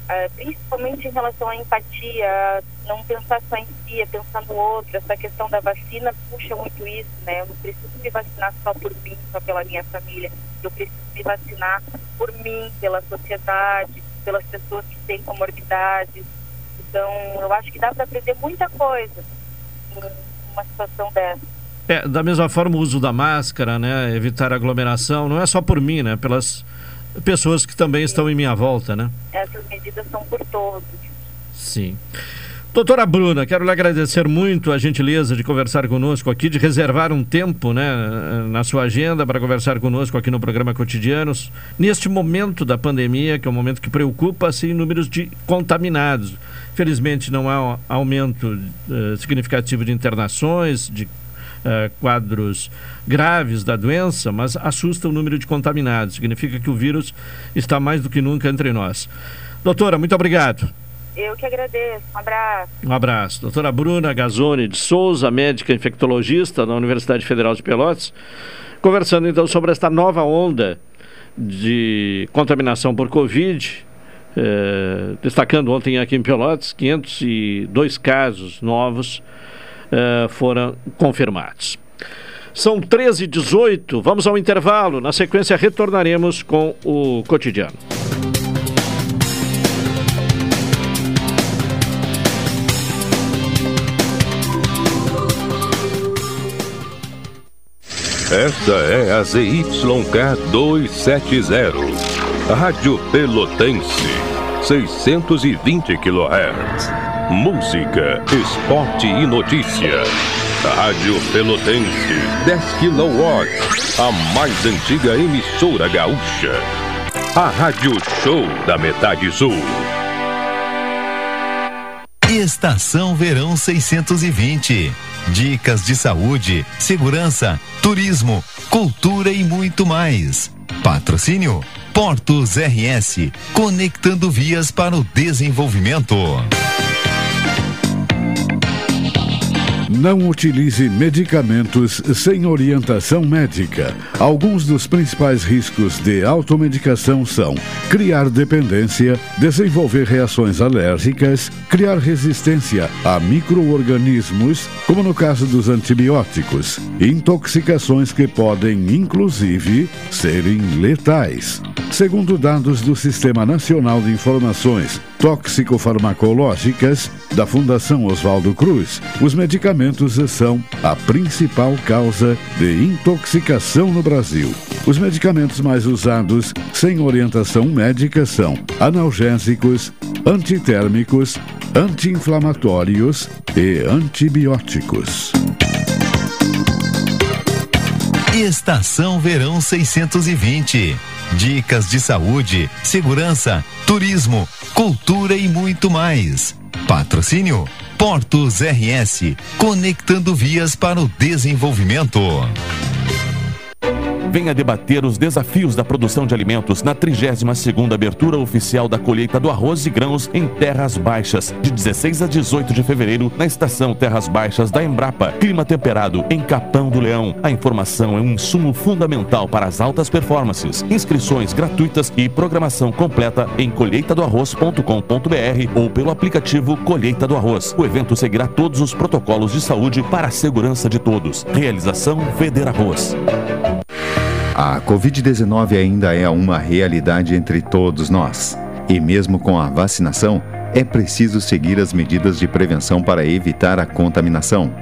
ah, principalmente em relação à empatia, não pensar só em si, é pensar no outro. Essa questão da vacina puxa muito isso, né? Eu não preciso me vacinar só por mim, só pela minha família. Eu preciso me vacinar por mim, pela sociedade, pelas pessoas que têm comorbidades. Então, eu acho que dá para aprender muita coisa numa situação dessa. É, da mesma forma, o uso da máscara, né? Evitar aglomeração, não é só por mim, né? Pelas pessoas que também estão em minha volta, né? Essas medidas são por todos. Sim. Doutora Bruna, quero lhe agradecer muito a gentileza de conversar conosco aqui, de reservar um tempo né, na sua agenda para conversar conosco aqui no programa Cotidianos, neste momento da pandemia, que é um momento que preocupa assim, números de contaminados. Felizmente não há aumento eh, significativo de internações, de eh, quadros graves da doença, mas assusta o número de contaminados. Significa que o vírus está mais do que nunca entre nós. Doutora, muito obrigado. Eu que agradeço. Um abraço. Um abraço. Doutora Bruna Gazzoni de Souza, médica infectologista da Universidade Federal de Pelotas, conversando então sobre esta nova onda de contaminação por Covid. eh, destacando ontem aqui em Pelotas, 502 casos novos eh, foram confirmados. São 13 e 18 vamos ao intervalo. Na sequência, retornaremos com o cotidiano. Esta é a ZYK 270, Rádio Pelotense, 620 kHz. Música, esporte e notícia. Rádio Pelotense, 10 kW, a mais antiga emissora gaúcha. A Rádio Show da Metade Sul. Estação Verão 620. Dicas de saúde, segurança, turismo, cultura e muito mais. Patrocínio Portos RS, conectando vias para o desenvolvimento. Não utilize medicamentos sem orientação médica. Alguns dos principais riscos de automedicação são criar dependência, desenvolver reações alérgicas, criar resistência a microorganismos, como no caso dos antibióticos, intoxicações que podem, inclusive, serem letais. Segundo dados do Sistema Nacional de Informações Tóxico-Farmacológicas da Fundação Oswaldo Cruz, os medicamentos são a principal causa de intoxicação no Brasil. Os medicamentos mais usados sem orientação médica são analgésicos, antitérmicos, anti-inflamatórios e antibióticos. Estação Verão 620. Dicas de saúde, segurança, turismo, cultura e muito mais. Patrocínio Portos RS, conectando vias para o desenvolvimento. Venha debater os desafios da produção de alimentos na 32ª abertura oficial da colheita do arroz e grãos em Terras Baixas, de 16 a 18 de fevereiro, na estação Terras Baixas da Embrapa. Clima temperado em Capão do Leão. A informação é um insumo fundamental para as altas performances. Inscrições gratuitas e programação completa em colheitadoarroz.com.br ou pelo aplicativo Colheita do Arroz. O evento seguirá todos os protocolos de saúde para a segurança de todos. Realização Feder Arroz. A Covid-19 ainda é uma realidade entre todos nós. E mesmo com a vacinação, é preciso seguir as medidas de prevenção para evitar a contaminação.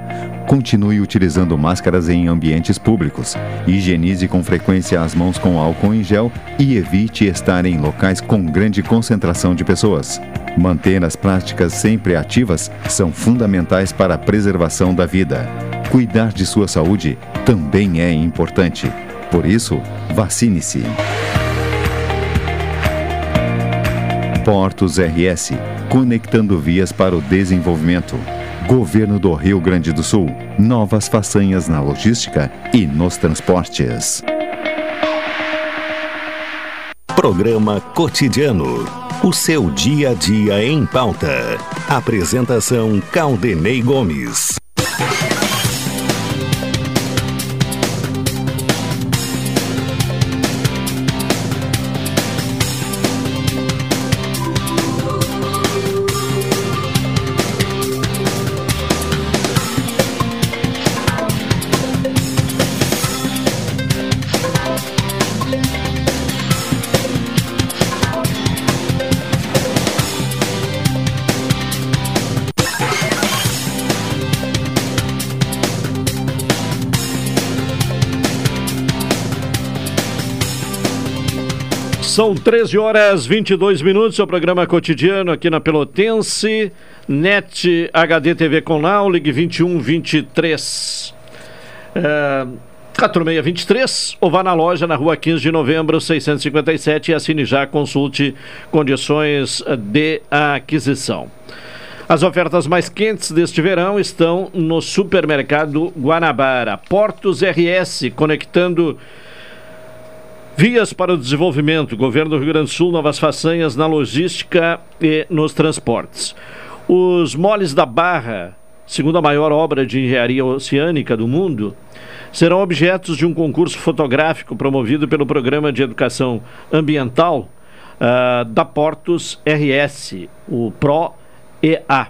Continue utilizando máscaras em ambientes públicos. Higienize com frequência as mãos com álcool em gel e evite estar em locais com grande concentração de pessoas. Manter as práticas sempre ativas são fundamentais para a preservação da vida. Cuidar de sua saúde também é importante. Por isso, vacine-se. Portos RS conectando vias para o desenvolvimento. Governo do Rio Grande do Sul. Novas façanhas na logística e nos transportes. Programa Cotidiano. O seu dia a dia em pauta. Apresentação Caldenei Gomes. São 13 horas 22 minutos, seu programa cotidiano aqui na Pelotense, NET HD TV com Now, Ligue 21 23 é, 4623, ou vá na loja na rua 15 de novembro, 657 e assine já, consulte condições de aquisição. As ofertas mais quentes deste verão estão no supermercado Guanabara. Portos RS, conectando Vias para o desenvolvimento. Governo do Rio Grande do Sul, novas façanhas na logística e nos transportes. Os moles da Barra, segunda maior obra de engenharia oceânica do mundo, serão objetos de um concurso fotográfico promovido pelo Programa de Educação Ambiental uh, da Portos RS, o PRO-EA.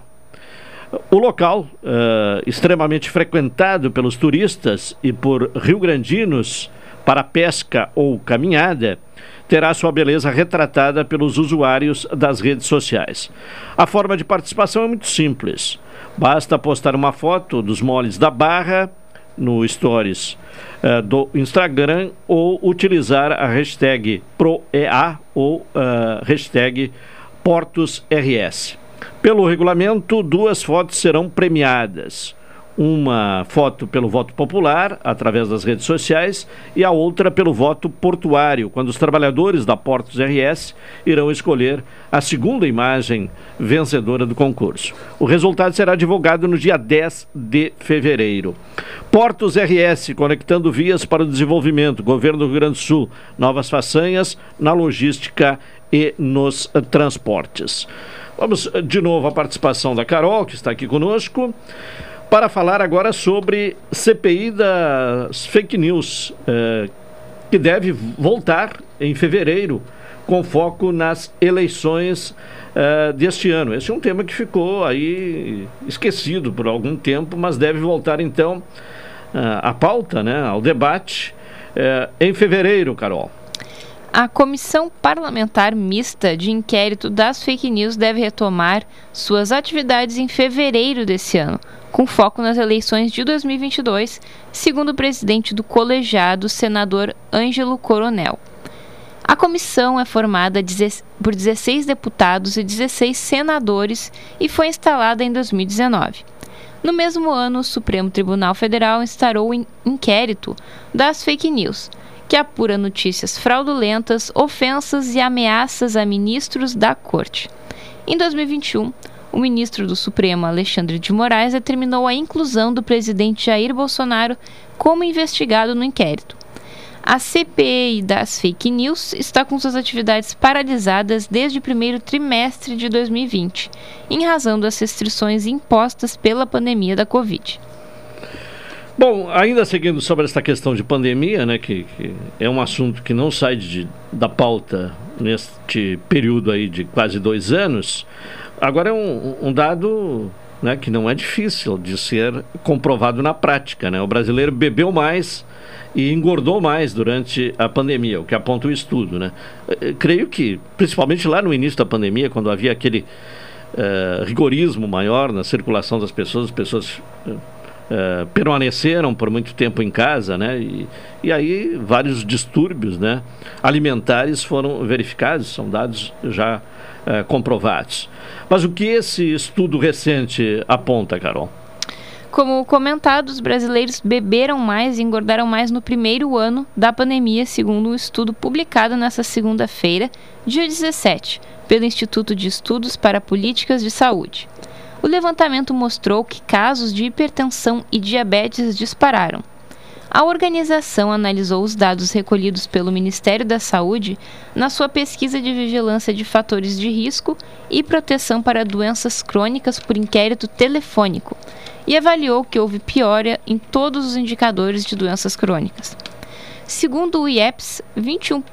O local, uh, extremamente frequentado pelos turistas e por rio-grandinos, para pesca ou caminhada, terá sua beleza retratada pelos usuários das redes sociais. A forma de participação é muito simples. Basta postar uma foto dos moles da barra no Stories uh, do Instagram ou utilizar a hashtag ProEA ou uh, hashtag PortosRS. Pelo regulamento, duas fotos serão premiadas uma foto pelo voto popular, através das redes sociais, e a outra pelo voto portuário, quando os trabalhadores da Portos RS irão escolher a segunda imagem vencedora do concurso. O resultado será divulgado no dia 10 de fevereiro. Portos RS, conectando vias para o desenvolvimento, Governo do Rio Grande do Sul, novas façanhas na logística e nos transportes. Vamos de novo à participação da Carol, que está aqui conosco para falar agora sobre CPI das fake news, eh, que deve voltar em fevereiro, com foco nas eleições eh, deste ano. Esse é um tema que ficou aí esquecido por algum tempo, mas deve voltar então eh, à pauta, né, ao debate, em fevereiro, Carol. A Comissão Parlamentar Mista de Inquérito das Fake News deve retomar suas atividades em fevereiro desse ano, com foco nas eleições de 2022, segundo o presidente do colegiado, senador Ângelo Coronel. A comissão é formada por 16 deputados e 16 senadores e foi instalada em 2019. No mesmo ano, o Supremo Tribunal Federal instaurou um inquérito das fake news, que apura notícias fraudulentas, ofensas e ameaças a ministros da Corte. Em 2021, o ministro do Supremo, Alexandre de Moraes, determinou a inclusão do presidente Jair Bolsonaro como investigado no inquérito. A CPI das fake news está com suas atividades paralisadas desde o primeiro trimestre de 2020, em razão das restrições impostas pela pandemia da Covid. Bom, ainda seguindo sobre esta questão de pandemia, né, que, que é um assunto que não sai de, da pauta neste período aí de quase dois anos, Agora é um, um dado né, que não é difícil de ser comprovado na prática. Né? O brasileiro bebeu mais e engordou mais durante a pandemia, o que aponta o estudo. Né? Eu creio que, principalmente lá no início da pandemia, quando havia aquele uh, rigorismo maior na circulação das pessoas, as pessoas uh, uh, permaneceram por muito tempo em casa, né? E, e aí vários distúrbios né, alimentares foram verificados, são dados já comprovados. Mas o que esse estudo recente aponta, Carol? Como comentado, os brasileiros beberam mais e engordaram mais no primeiro ano da pandemia, segundo um estudo publicado nesta segunda-feira, dia 17, pelo Instituto de Estudos para Políticas de Saúde. O levantamento mostrou que casos de hipertensão e diabetes dispararam. A organização analisou os dados recolhidos pelo Ministério da Saúde na sua pesquisa de vigilância de fatores de risco e proteção para doenças crônicas por inquérito telefônico e avaliou que houve piora em todos os indicadores de doenças crônicas. Segundo o IEPS, 21%,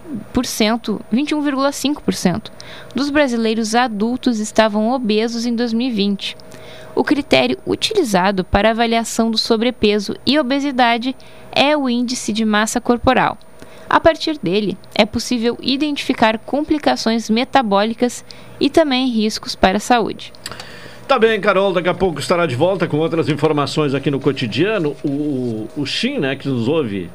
21,5% dos brasileiros adultos estavam obesos em 2020. O critério utilizado para avaliação do sobrepeso e obesidade é o índice de massa corporal. A partir dele, é possível identificar complicações metabólicas e também riscos para a saúde. Tá bem, Carol, daqui a pouco estará de volta com outras informações aqui no cotidiano. O, o né, que nos ouve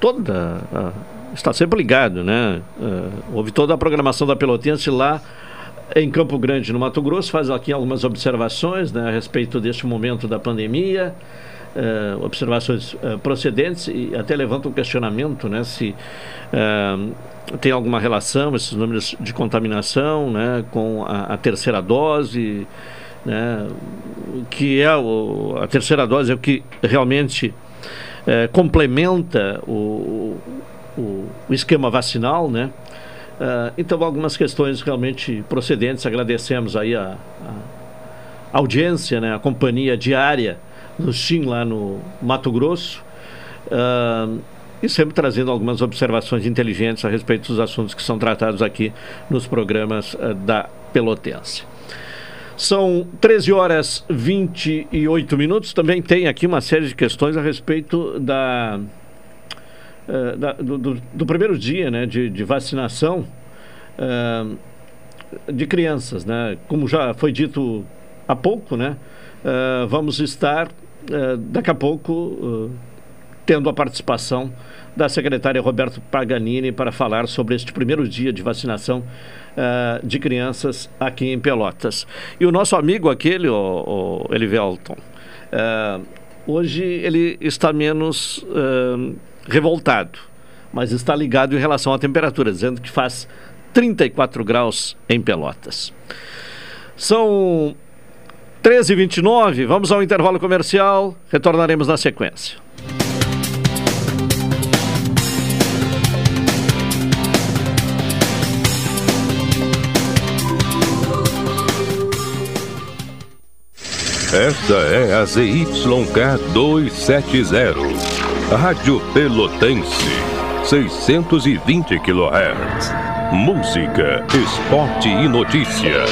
toda. A, está sempre ligado, né? Uh, ouve toda a programação da Pelotense lá em Campo Grande, no Mato Grosso, faz aqui algumas observações né, a respeito deste momento da pandemia. Uh, observações uh, procedentes e até levanta um questionamento né, se uh, tem alguma relação esses números de contaminação né, com a, a terceira dose né, que é o, a terceira dose é o que realmente complementa o, o, o, esquema vacinal, né? Uh, então, algumas questões realmente procedentes. Agradecemos aí a, a audiência, né, a companhia diária do SIM lá no Mato Grosso. Uh, e sempre trazendo algumas observações inteligentes a respeito dos assuntos que são tratados aqui nos programas uh, da Pelotense. São 13 horas 28 minutos. Também tem aqui uma série de questões a respeito da, uh, da do, do, do, primeiro dia né, de, de vacinação uh, de crianças. Né? Como já foi dito há pouco, né, uh, vamos estar daqui a pouco tendo a participação da secretária Roberto Paganini para falar sobre este primeiro dia de vacinação uh, de crianças aqui em Pelotas. E o nosso amigo aquele, o, o Elivelton, uh, hoje ele está menos uh, revoltado, mas está ligado em relação à temperatura, dizendo que faz 34 graus em Pelotas. São 13h29, vamos ao intervalo comercial, retornaremos na sequência. Esta é a ZYK 270, Rádio Pelotense, 620 kHz. Música, esporte e notícia.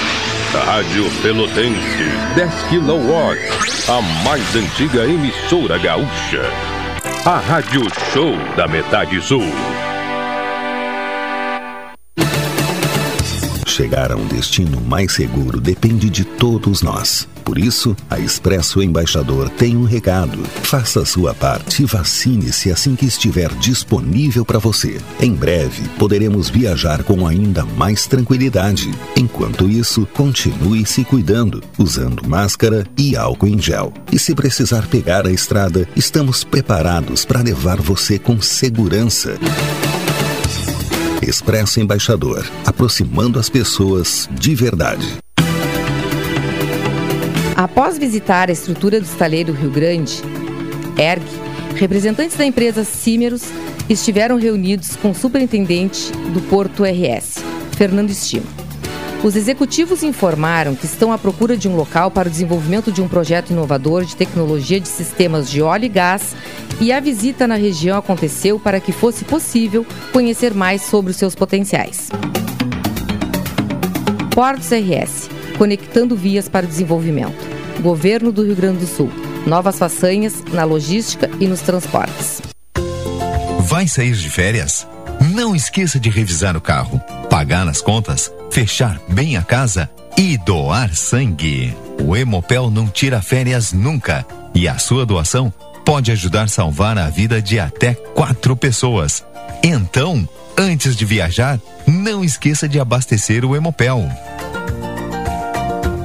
Rádio Pelotense, 10 kW, a mais antiga emissora gaúcha. A Rádio Show da Metade Sul. Chegar a um destino mais seguro depende de todos nós. Por isso, a Expresso Embaixador tem um recado. Faça sua parte e vacine-se assim que estiver disponível para você. Em breve, poderemos viajar com ainda mais tranquilidade. Enquanto isso, continue se cuidando, usando máscara e álcool em gel. E se precisar pegar a estrada, estamos preparados para levar você com segurança. Expresso Embaixador, aproximando as pessoas de verdade. Após visitar a estrutura do estaleiro Rio Grande, ERG, representantes da empresa Cimeros estiveram reunidos com o superintendente do Porto RS, Fernando Estima. Os executivos informaram que estão à procura de um local para o desenvolvimento de um projeto inovador de tecnologia de sistemas de óleo e gás e a visita na região aconteceu para que fosse possível conhecer mais sobre os seus potenciais. Portos RS conectando vias para o desenvolvimento. Governo do Rio Grande do Sul. Novas façanhas na logística e nos transportes. Vai sair de férias? Não esqueça de revisar o carro, pagar as contas, fechar bem a casa e doar sangue. O Hemopel não tira férias nunca e a sua doação pode ajudar a salvar a vida de até quatro pessoas. Então, antes de viajar, não esqueça de abastecer o Hemopel.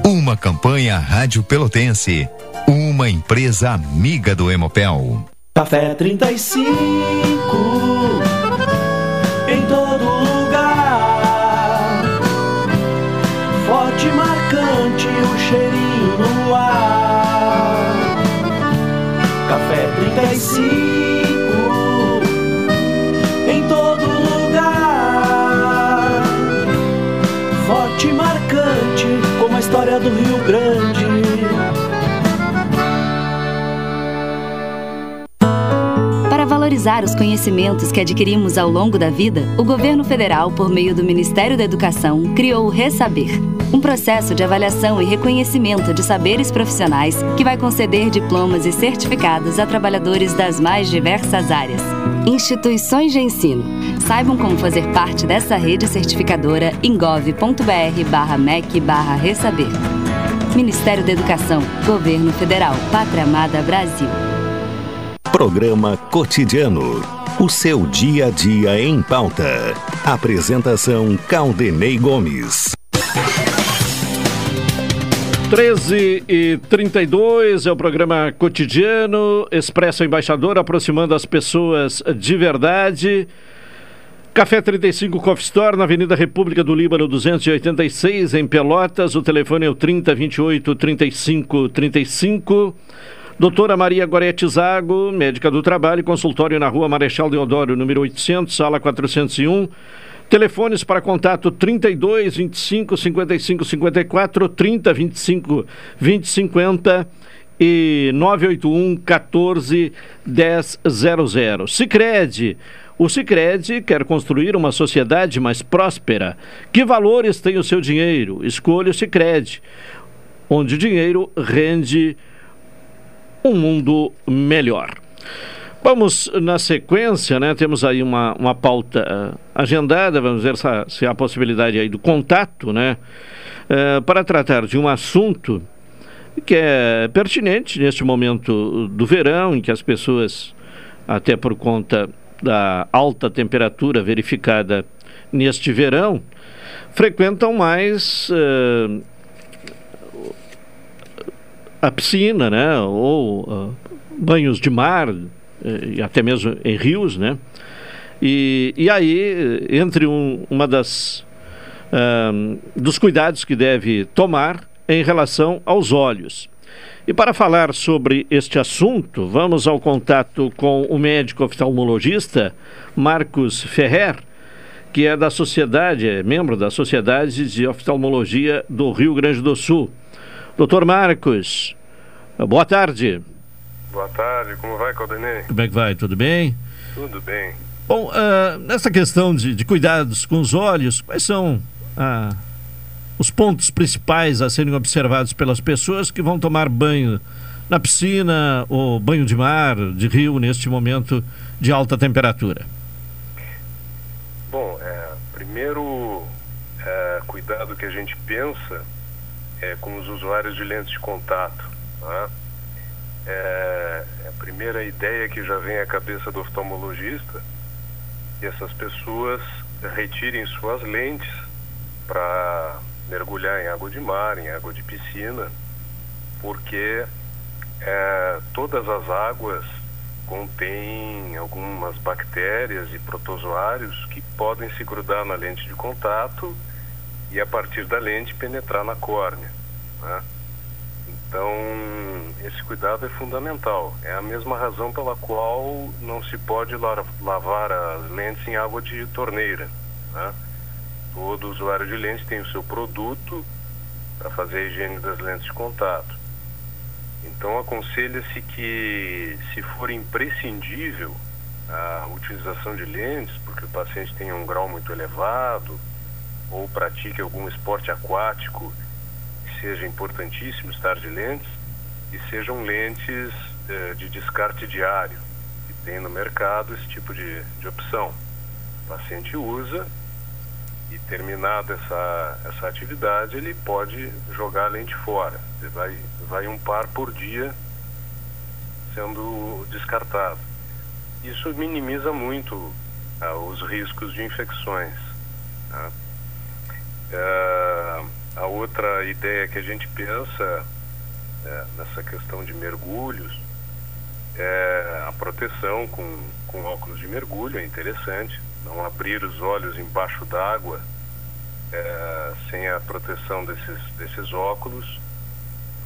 Uma campanha Rádio Pelotense, uma empresa amiga do Hemopel. Café 35 história do Rio Grande. Para valorizar os conhecimentos que adquirimos ao longo da vida, o governo federal, por meio do Ministério da Educação, criou o Resaber, um processo de avaliação e reconhecimento de saberes profissionais que vai conceder diplomas e certificados a trabalhadores das mais diversas áreas. Instituições de ensino. Saibam como fazer parte dessa rede certificadora em gov.br/mec/resaber. Ministério da Educação, Governo Federal, Pátria Amada Brasil. Programa Cotidiano. O seu dia a dia em pauta. Apresentação Caldenei Gomes. 13 e 32 é o programa cotidiano, Expresso Embaixador, aproximando as pessoas de verdade. Café 35 Coffee Store, na Avenida República do Líbano, 286, em Pelotas. O telefone é o 3028 35 35. Doutora Maria Gorete Zago, médica do trabalho, consultório na rua Marechal Deodoro, número 800, sala 401. Telefones para contato 32 25 55 54, 30 25 20 50 e 981 14 1000. Sicredi. O Sicredi quer construir uma sociedade mais próspera. Que valores tem o seu dinheiro? Escolha o Sicredi, onde o dinheiro rende um mundo melhor. Vamos na sequência, né? Temos aí uma, uma pauta uh, agendada, vamos ver se há, se há possibilidade aí do contato, né? Uh, para tratar de um assunto que é pertinente neste momento do verão, em que as pessoas, até por conta da alta temperatura verificada neste verão, frequentam mais uh, a piscina, né? Ou banhos de mar, e até mesmo em rios, né? E, e aí, entre um, uma das um, dos cuidados que deve tomar em relação aos olhos. E para falar sobre este assunto, vamos ao contato com o médico oftalmologista Marcos Ferrer, que é da sociedade, é membro da Sociedade de Oftalmologia do Rio Grande do Sul. Doutor Marcos, boa tarde. Boa tarde, como vai, Caldenei? Como é que vai? Tudo bem? Tudo bem. Bom, uh, nessa questão de, de, cuidados com os olhos, quais são uh, os pontos principais a serem observados pelas pessoas que vão tomar banho na piscina ou banho de mar, de rio, neste momento de alta temperatura? Bom, é, primeiro é, cuidado que a gente pensa é com os usuários de lentes de contato. Né? É, a primeira ideia que já vem à cabeça do oftalmologista que essas pessoas retirem suas lentes para mergulhar em água de mar, em água de piscina, porque é, todas as águas contêm algumas bactérias e protozoários que podem se grudar na lente de contato e a partir da lente penetrar na córnea. Né? Então, esse cuidado é fundamental. É a mesma razão pela qual não se pode lavar as lentes em água de torneira. Né? Todo usuário de lentes tem o seu produto para fazer a higiene das lentes de contato. Então, aconselha-se que, se for imprescindível a utilização de lentes, porque o paciente tem um grau muito elevado ou pratique algum esporte aquático seja importantíssimo estar de lentes, e sejam lentes eh, de descarte diário. E tem no mercado esse tipo de, de opção. O paciente usa e terminada essa, essa atividade, ele pode jogar a lente fora. Ele vai, vai um par por dia sendo descartado. Isso minimiza muito ah, os riscos de infecções. Tá? Ah, a outra ideia que a gente pensa é, nessa questão de mergulhos é a proteção com, com óculos de mergulho, é interessante. Não abrir os olhos embaixo d'água é, sem a proteção desses, desses óculos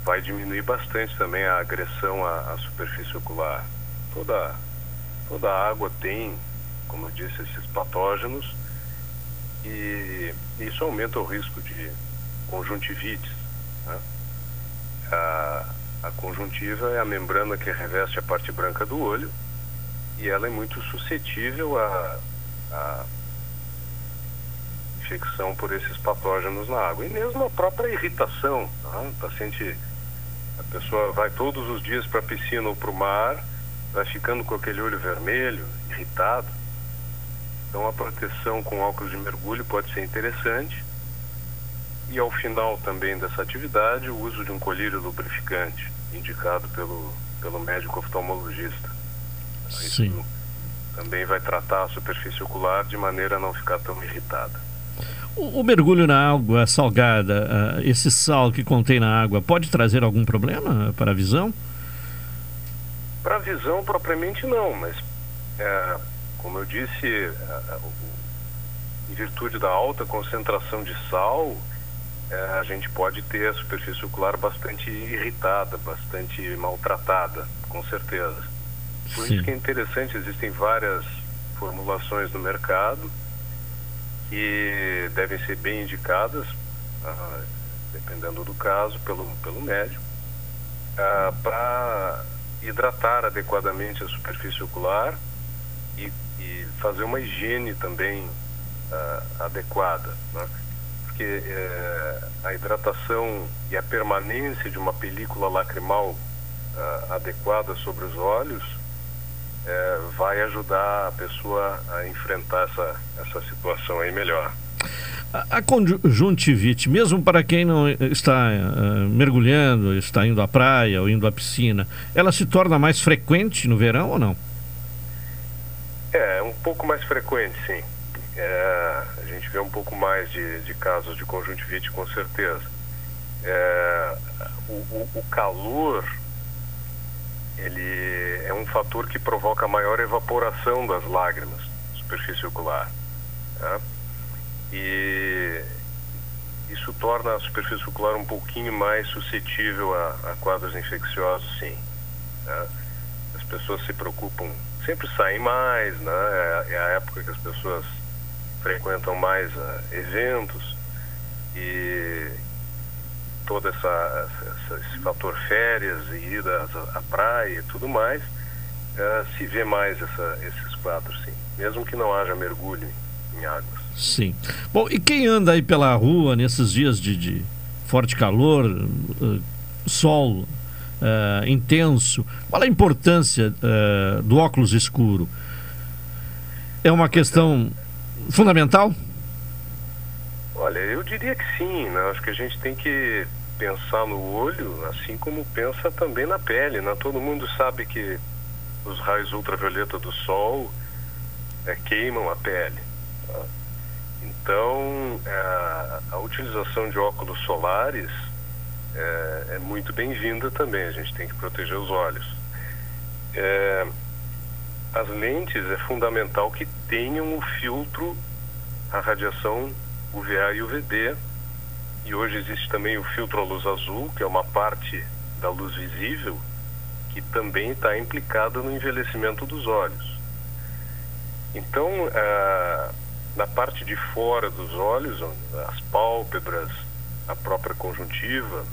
vai diminuir bastante também a agressão à, à superfície ocular. Toda, toda a água tem, como eu disse, esses patógenos e isso aumenta o risco de conjuntivites. Né? A, a conjuntiva é a membrana que reveste a parte branca do olho e ela é muito suscetível a, a infecção por esses patógenos na água. E mesmo a própria irritação. Né? O paciente, a pessoa vai todos os dias para a piscina ou para o mar, vai ficando com aquele olho vermelho, irritado. Então a proteção com óculos de mergulho pode ser interessante. E ao final também dessa atividade, o uso de um colírio lubrificante, indicado pelo, pelo médico oftalmologista. Sim. Isso também vai tratar a superfície ocular de maneira a não ficar tão irritada. O, o mergulho na água salgada, uh, esse sal que contém na água, pode trazer algum problema para a visão? Para a visão, propriamente não, mas é, como eu disse, é, em virtude da alta concentração de sal, é, a gente pode ter a superfície ocular bastante irritada, bastante maltratada, com certeza. Por Sim. isso que é interessante, existem várias formulações no mercado que devem ser bem indicadas, ah, dependendo do caso, pelo, pelo médico, ah, para hidratar adequadamente a superfície ocular e, e fazer uma higiene também ah, adequada. Né? Porque eh, a hidratação e a permanência de uma película lacrimal adequada sobre os olhos é, vai ajudar a pessoa a enfrentar essa, essa situação aí melhor. A, a conjuntivite, mesmo para quem não está uh, mergulhando, está indo à praia ou indo à piscina, ela se torna mais frequente no verão ou não? É, um pouco mais frequente, sim. É, vê um pouco mais de, de casos de conjuntivite, com certeza. É, o, o, o calor ele é um fator que provoca maior evaporação das lágrimas, superfície ocular. Tá? E isso torna a superfície ocular um pouquinho mais suscetível a, a quadros infecciosos, sim. Tá? As pessoas se preocupam, sempre saem mais, né? É, é a época que as pessoas frequentam mais uh, eventos e, todo essa, essa, esse fator férias e ida à, praia e tudo mais, uh, se vê mais essa, esses quadros, sim. Mesmo que não haja mergulho em, águas. Sim. Bom, e quem anda aí pela rua nesses dias de, de forte calor, uh, sol uh, intenso, qual a importância do óculos escuro? É uma questão fundamental? Olha, eu diria que sim, né? Acho que a gente tem que pensar no olho, assim como pensa também na pele, né? Todo mundo sabe que os raios ultravioleta do sol é, queimam a pele. Tá? Então, é, a utilização de óculos solares é, é muito bem-vinda também. A gente tem que proteger os olhos. É, as lentes é fundamental que tenham o filtro a radiação UVA e UVB. E hoje existe também o filtro à luz azul, que é uma parte da luz visível que também está implicada no envelhecimento dos olhos. Então, na parte de fora dos olhos, as pálpebras, a própria conjuntiva,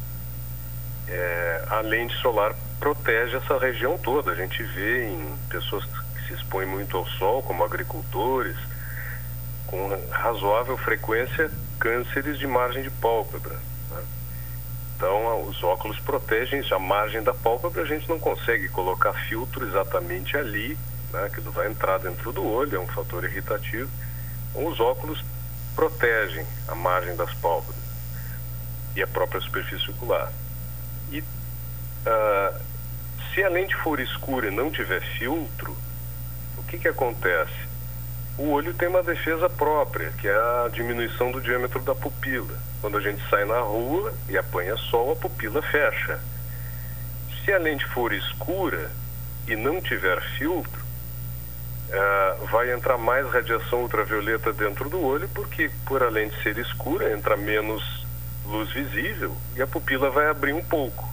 é, a lente solar protege essa região toda. A gente vê em pessoas se expõem muito ao sol, como agricultores, com razoável frequência cânceres de margem de pálpebra. Né? Então, os óculos protegem a margem da pálpebra, a gente não consegue colocar filtro exatamente ali, né, que vai entrar dentro do olho, é um fator irritativo. Então, os óculos protegem a margem das pálpebras e a própria superfície ocular. E uh, se a lente for escura e não tiver filtro, o que, que acontece? O olho tem uma defesa própria, que é a diminuição do diâmetro da pupila. Quando a gente sai na rua e apanha sol, a pupila fecha. Se a lente for escura e não tiver filtro, uh, vai entrar mais radiação ultravioleta dentro do olho, porque por a lente ser escura, entra menos luz visível e a pupila vai abrir um pouco.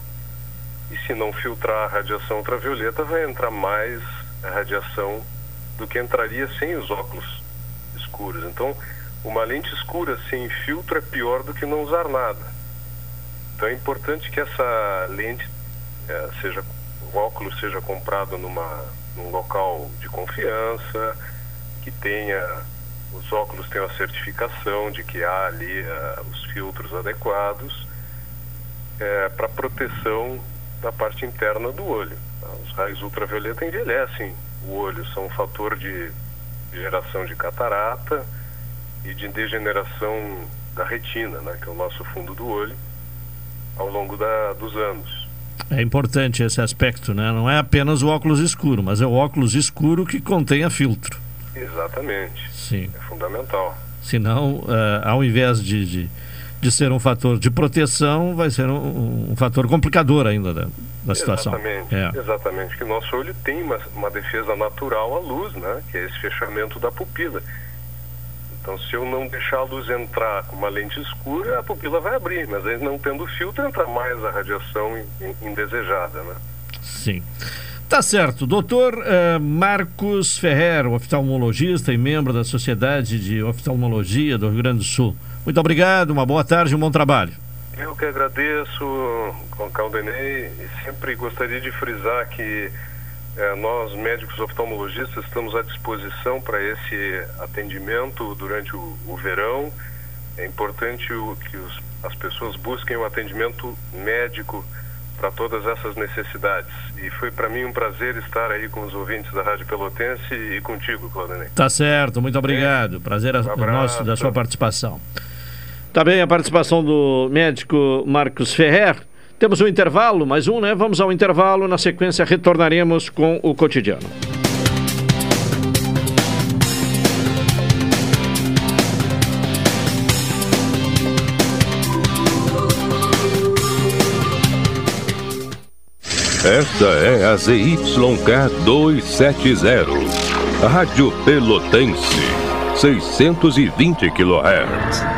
E se não filtrar a radiação ultravioleta, vai entrar mais radiação do que entraria sem os óculos escuros. Então, uma lente escura sem filtro é pior do que não usar nada. Então é importante que essa lente é, seja o óculos seja comprado numa num local de confiança, que tenha os óculos tenham a certificação de que há ali uh, os filtros adequados é, para proteção da parte interna do olho. Os raios ultravioleta envelhecem o olho, são um fator de geração de catarata e de degeneração da retina, né, que é o nosso fundo do olho, ao longo da, dos anos. É importante esse aspecto, né? Não é apenas o óculos escuro, mas é o óculos escuro que contenha filtro. Exatamente. Sim. É fundamental. Senão, uh, ao invés de, de, de, ser um fator de proteção, vai ser um, um fator complicador ainda da, da situação. Exatamente. É. Exatamente. Que o nosso olho tem uma, uma defesa natural à luz, né? Que é esse fechamento da pupila. Então, se eu não deixar a luz entrar com uma lente escura, a pupila vai abrir, mas aí não tendo filtro, entra mais a radiação indesejada, né? Sim. Tá certo. Doutor uh, Marcos Ferrer, oftalmologista e membro da Sociedade de Oftalmologia do Rio Grande do Sul. Muito obrigado, uma boa tarde e um bom trabalho. Eu que agradeço, Caldenei, e sempre gostaria de frisar que eh, nós, médicos oftalmologistas, estamos à disposição para esse atendimento durante o, o verão. É importante o, que os, as pessoas busquem o atendimento médico para todas essas necessidades. E foi para mim um prazer estar aí com os ouvintes da Rádio Pelotense e contigo, Claudinei. Tá certo, muito obrigado. É. Prazer um nosso da sua participação. Tá bem a participação do médico Marcos Ferrer. Temos um intervalo, mais um, né? Vamos ao intervalo. Na sequência, retornaremos com o cotidiano. Esta é a ZYK 270, Rádio Pelotense, 620 kHz.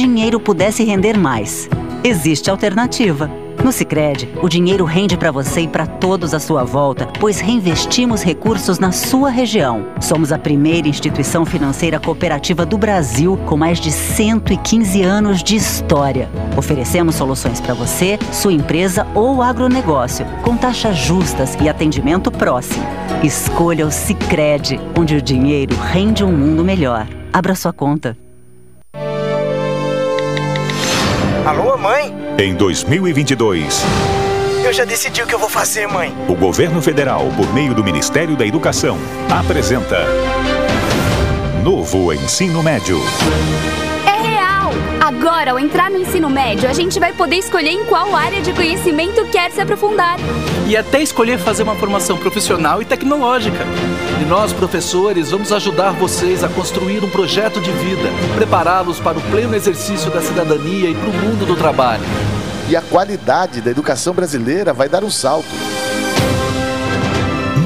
dinheiro pudesse render mais? Existe alternativa. No Sicredi, o dinheiro rende para você e para todos à sua volta, pois reinvestimos recursos na sua região. Somos a primeira instituição financeira cooperativa do Brasil com mais de 115 anos de história. Oferecemos soluções para você, sua empresa ou agronegócio, com taxas justas e atendimento próximo. Escolha o Sicredi, onde o dinheiro rende um mundo melhor. Abra sua conta. Mãe? Em 2022. Eu já decidi o que eu vou fazer, mãe. O governo federal, por meio do Ministério da Educação, apresenta Novo Ensino Médio. Agora, ao entrar no ensino médio, a gente vai poder escolher em qual área de conhecimento quer se aprofundar. E até escolher fazer uma formação profissional e tecnológica. E nós, professores, vamos ajudar vocês a construir um projeto de vida, prepará-los para o pleno exercício da cidadania e para o mundo do trabalho. e a qualidade da educação brasileira vai dar um salto.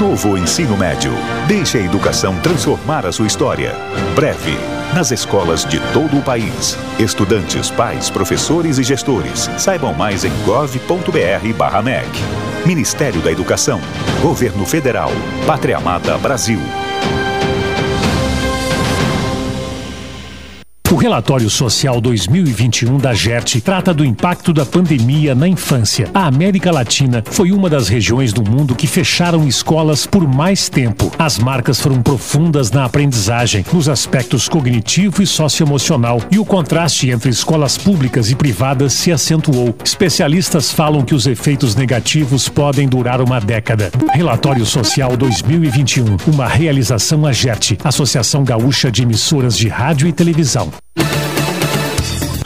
Novo ensino médio. Deixe a educação transformar a sua história. Breve. Nas escolas de todo o país. Estudantes, pais, professores e gestores. Saibam mais em gov.br/mec. Ministério da Educação. Governo Federal. Pátria Amada Brasil. O relatório social 2021 da GERT trata do impacto da pandemia na infância. A América Latina foi uma das regiões do mundo que fecharam escolas por mais tempo. As marcas foram profundas na aprendizagem, nos aspectos cognitivo e socioemocional, e o contraste entre escolas públicas e privadas se acentuou. Especialistas falam que os efeitos negativos podem durar uma década. Relatório Social 2021, uma realização AGERT, Associação Gaúcha de Emissoras de Rádio e Televisão.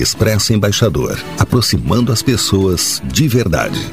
Expresso Embaixador, aproximando as pessoas de verdade.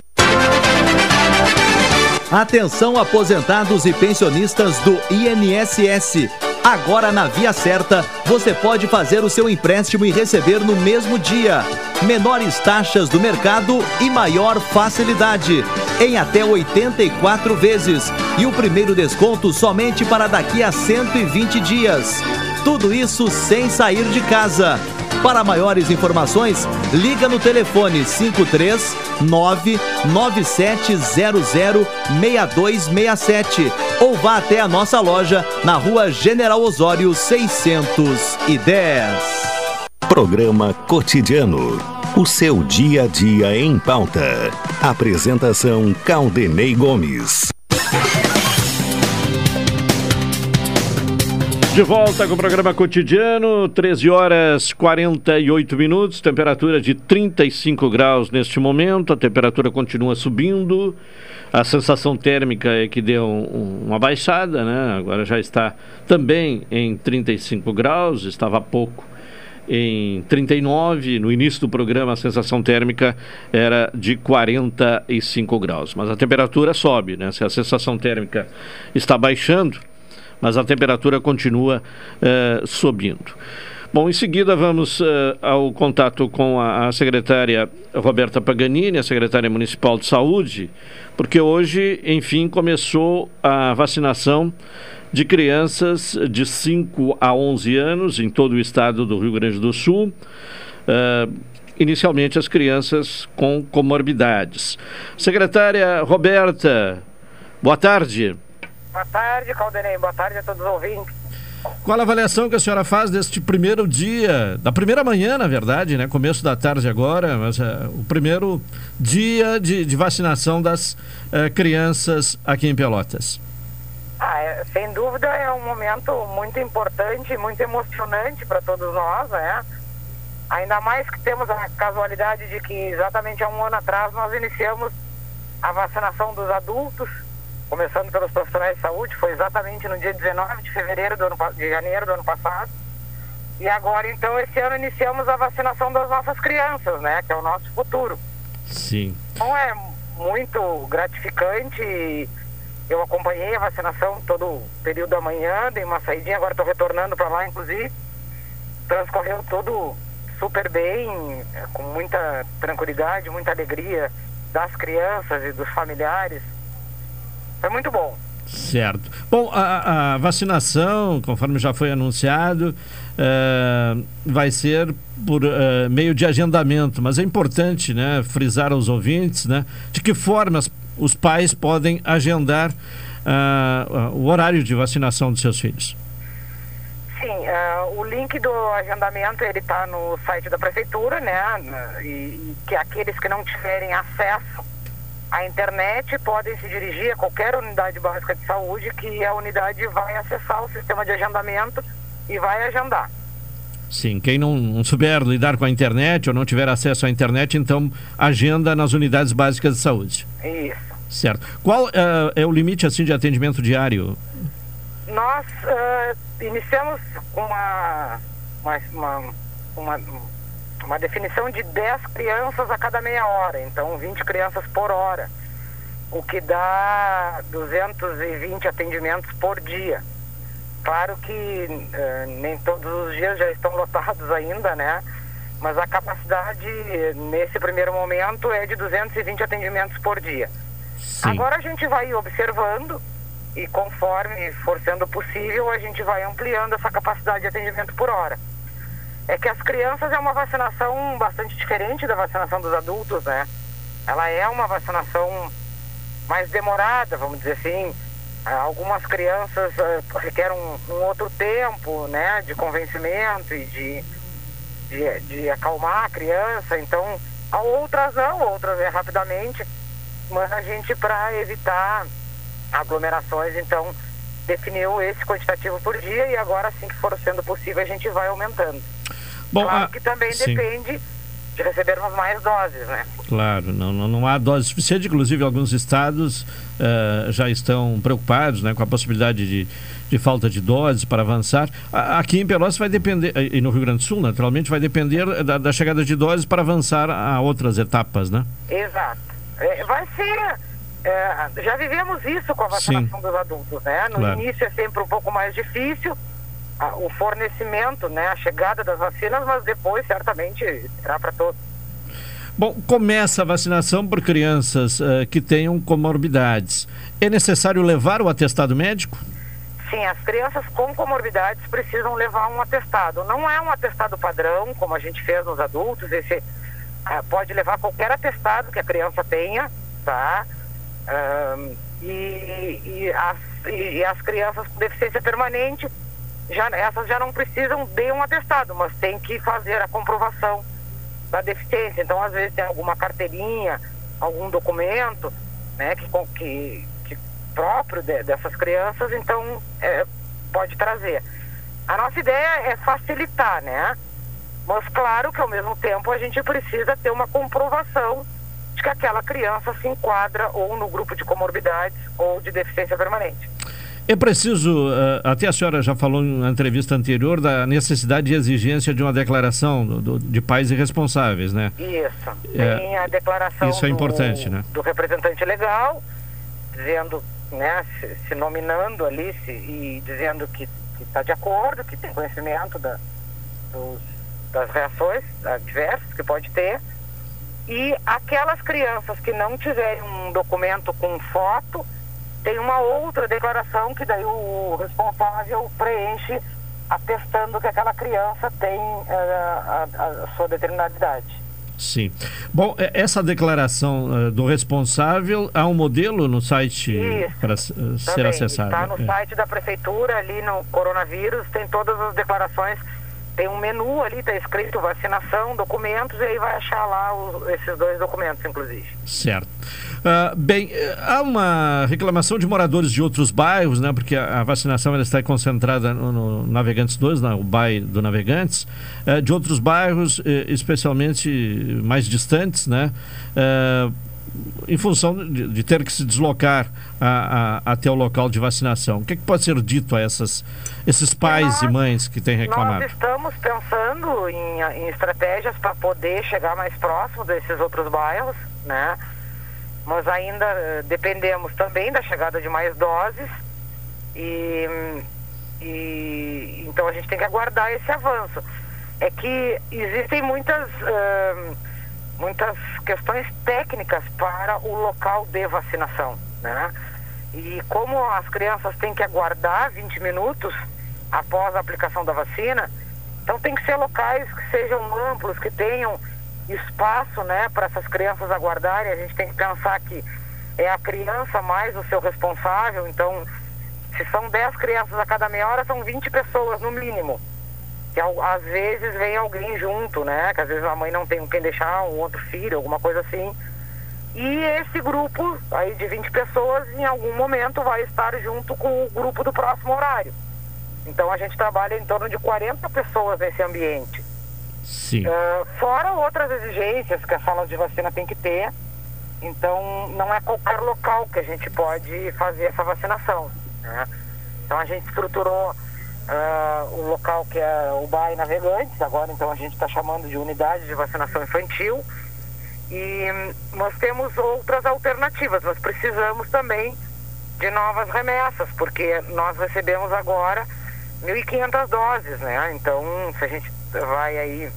Atenção aposentados e pensionistas do INSS. Agora na Via Certa, você pode fazer o seu empréstimo e receber no mesmo dia. Menores taxas do mercado e maior facilidade. Em até 84 vezes. E o primeiro desconto somente para daqui a 120 dias. Tudo isso sem sair de casa. Para maiores informações, liga no telefone 53 997006267 ou vá até a nossa loja na Rua General Osório 610. Programa Cotidiano. O seu dia a dia em pauta. Apresentação Caldenei Gomes. De volta com o programa cotidiano, 13 horas 48 minutos, temperatura de 35 graus neste momento, a temperatura continua subindo, a sensação térmica é que deu um, uma baixada, né? Agora já está também em 35 graus, estava há pouco em 39, no início do programa a sensação térmica era de 45 graus, mas a temperatura sobe, né? Se a sensação térmica está baixando, mas a temperatura continua uh, subindo. Bom, em seguida vamos uh, ao contato com a, a, secretária Roberta Paganini, a secretária municipal de saúde, porque hoje, enfim, começou a vacinação de crianças de 5 a 11 anos em todo o estado do Rio Grande do Sul. Uh, inicialmente as crianças com comorbidades. Secretária Roberta, boa tarde. Boa tarde, Caldenei. Boa tarde a todos os ouvintes. Qual a avaliação que a senhora faz deste primeiro dia, da primeira manhã, na verdade, né? Começo da tarde agora, mas é, o primeiro dia de, de vacinação das é, crianças aqui em Pelotas? Ah, é, sem dúvida é um momento muito importante, muito emocionante para todos nós, né? Ainda mais que temos a casualidade de que exatamente há um ano atrás nós iniciamos a vacinação dos adultos começando pelos profissionais de saúde, foi exatamente no dia 19 de fevereiro do ano, de janeiro do ano passado. E agora, então, esse ano iniciamos a vacinação das nossas crianças, né? Que é o nosso futuro. Sim. Então é muito gratificante. Eu acompanhei a vacinação todo o período da manhã, dei uma saidinha, agora estou retornando para lá, inclusive. Transcorreu tudo super bem, com muita tranquilidade, muita alegria das crianças e dos familiares. Foi muito bom. Certo. Bom, a, a vacinação, conforme já foi anunciado, é, vai ser por é, meio de agendamento, mas é importante né, frisar aos ouvintes né, de que forma os pais podem agendar uh, o horário de vacinação dos seus filhos. Sim, uh, o link do agendamento ele está no site da prefeitura, né? E, e que aqueles que não tiverem acesso a internet, podem se dirigir a qualquer unidade básica de saúde que a unidade vai acessar o sistema de agendamento e vai agendar. Sim, quem não, não souber lidar com a internet ou não tiver acesso à internet, então agenda nas unidades básicas de saúde. Isso. Certo. Qual uh, é o limite assim de atendimento diário? Nós uh, iniciamos uma, uma, uma, uma, uma definição de 10 crianças a cada meia hora, então 20 crianças por hora, o que dá 220 atendimentos por dia. Claro que uh, nem todos os dias já estão lotados ainda, né? Mas a capacidade nesse primeiro momento é de 220 atendimentos por dia. Sim. Agora a gente vai observando e conforme for sendo possível, a gente vai ampliando essa capacidade de atendimento por hora. É que as crianças é uma vacinação bastante diferente da vacinação dos adultos, né? Ela é uma vacinação mais demorada, vamos dizer assim, Algumas crianças uh, requerem um, um, outro tempo, né, de convencimento e de, de, de acalmar a criança. Então, outras não, outras é rapidamente. Mas a gente, para evitar aglomerações, então definiu esse quantitativo por dia e agora, assim que for sendo possível, a gente vai aumentando. Bom, claro que também sim. depende de recebermos mais doses, né? Claro, não, não, não há dose suficiente, inclusive alguns estados uh, já estão preocupados né, com a possibilidade de, de falta de doses para avançar. Aqui em Pelotas vai depender, e no Rio Grande do Sul, naturalmente, vai depender da, da chegada de doses para avançar a outras etapas, né? Exato. É, vai ser. É, já vivemos isso com a vacinação Sim. dos adultos, né? No claro. início é sempre um pouco mais difícil, a, o fornecimento, né, a chegada das vacinas, mas depois certamente será para todos. Bom, começa a vacinação por crianças uh, que tenham comorbidades. É necessário levar o atestado médico? Sim, as crianças com comorbidades precisam levar um atestado. Não é um atestado padrão, como a gente fez nos adultos. Esse uh, pode levar qualquer atestado que a criança tenha, tá? Uh, e, e, as, e as crianças com deficiência permanente já, essas já não precisam de um atestado, mas tem que fazer a comprovação da deficiência. Então, às vezes, tem alguma carteirinha, algum documento, né, que, que, que próprio de, dessas crianças, então, é, pode trazer. A nossa ideia é facilitar, né? Mas, claro que, ao mesmo tempo, a gente precisa ter uma comprovação de que aquela criança se enquadra ou no grupo de comorbidades ou de deficiência permanente. É preciso, eh, até a senhora já falou na entrevista anterior, da necessidade e exigência de uma declaração do, do, de pais irresponsáveis, né? Isso. É, Tem a declaração isso é importante, do, né? do representante legal, dizendo, né, se, se nominando ali se, e dizendo que está de acordo, que tem conhecimento da, dos, das reações adversas que pode ter. E aquelas crianças que não tiverem um documento com foto, tem uma outra declaração que daí o responsável preenche atestando que aquela criança tem uh, a, a, sua determinada idade. Sim. Bom, essa declaração uh, do responsável há um modelo no site para uh, ser acessado. Está no é. site da prefeitura, ali no coronavírus, tem todas as declarações. Tem um menu ali, está escrito vacinação, documentos, e aí vai achar lá esses dois documentos, inclusive. Certo. Uh, bem, eh, há uma reclamação de moradores de outros bairros, né? Porque a, a vacinação ela está concentrada no, no Navegantes 2, no bairro do Navegantes, uh, de outros bairros, uh, especialmente mais distantes, né? Em função de, de, ter que se deslocar a, a, até o local de vacinação. O que, é que pode ser dito a essas, esses pais nós, e mães que têm reclamado? Nós estamos pensando em, em estratégias para poder chegar mais próximo desses outros bairros, né? mas ainda uh, dependemos também da chegada de mais doses e, e, então a gente tem que aguardar esse avanço. É que existem muitas, uh, muitas questões técnicas para o local de vacinação, né? E como as crianças têm que aguardar 20 minutos após a aplicação da vacina, então tem que ser locais que sejam amplos, que tenham espaço né, para essas crianças aguardarem. A gente tem que pensar que é a criança mais o seu responsável, então se são 10 crianças a cada meia hora, são 20 pessoas no mínimo. Que às vezes vem alguém junto, né? Que às vezes a mãe não tem quem deixar, um outro filho, alguma coisa assim. E esse grupo aí de 20 pessoas, em algum momento, vai estar junto com o grupo do próximo horário. Então a gente trabalha em torno de 40 pessoas nesse ambiente. Sim. Uh, fora outras exigências que a sala de vacina tem que ter, Então, não é qualquer local que a gente pode fazer essa vacinação. Né? Então, a gente estruturou ah, o local que é o BAI Navegantes, agora então a gente está chamando de unidade de vacinação infantil. E hum, nós temos outras alternativas, nós precisamos também de novas remessas, porque nós recebemos agora 1.500 doses, né? Então, se a gente vai aí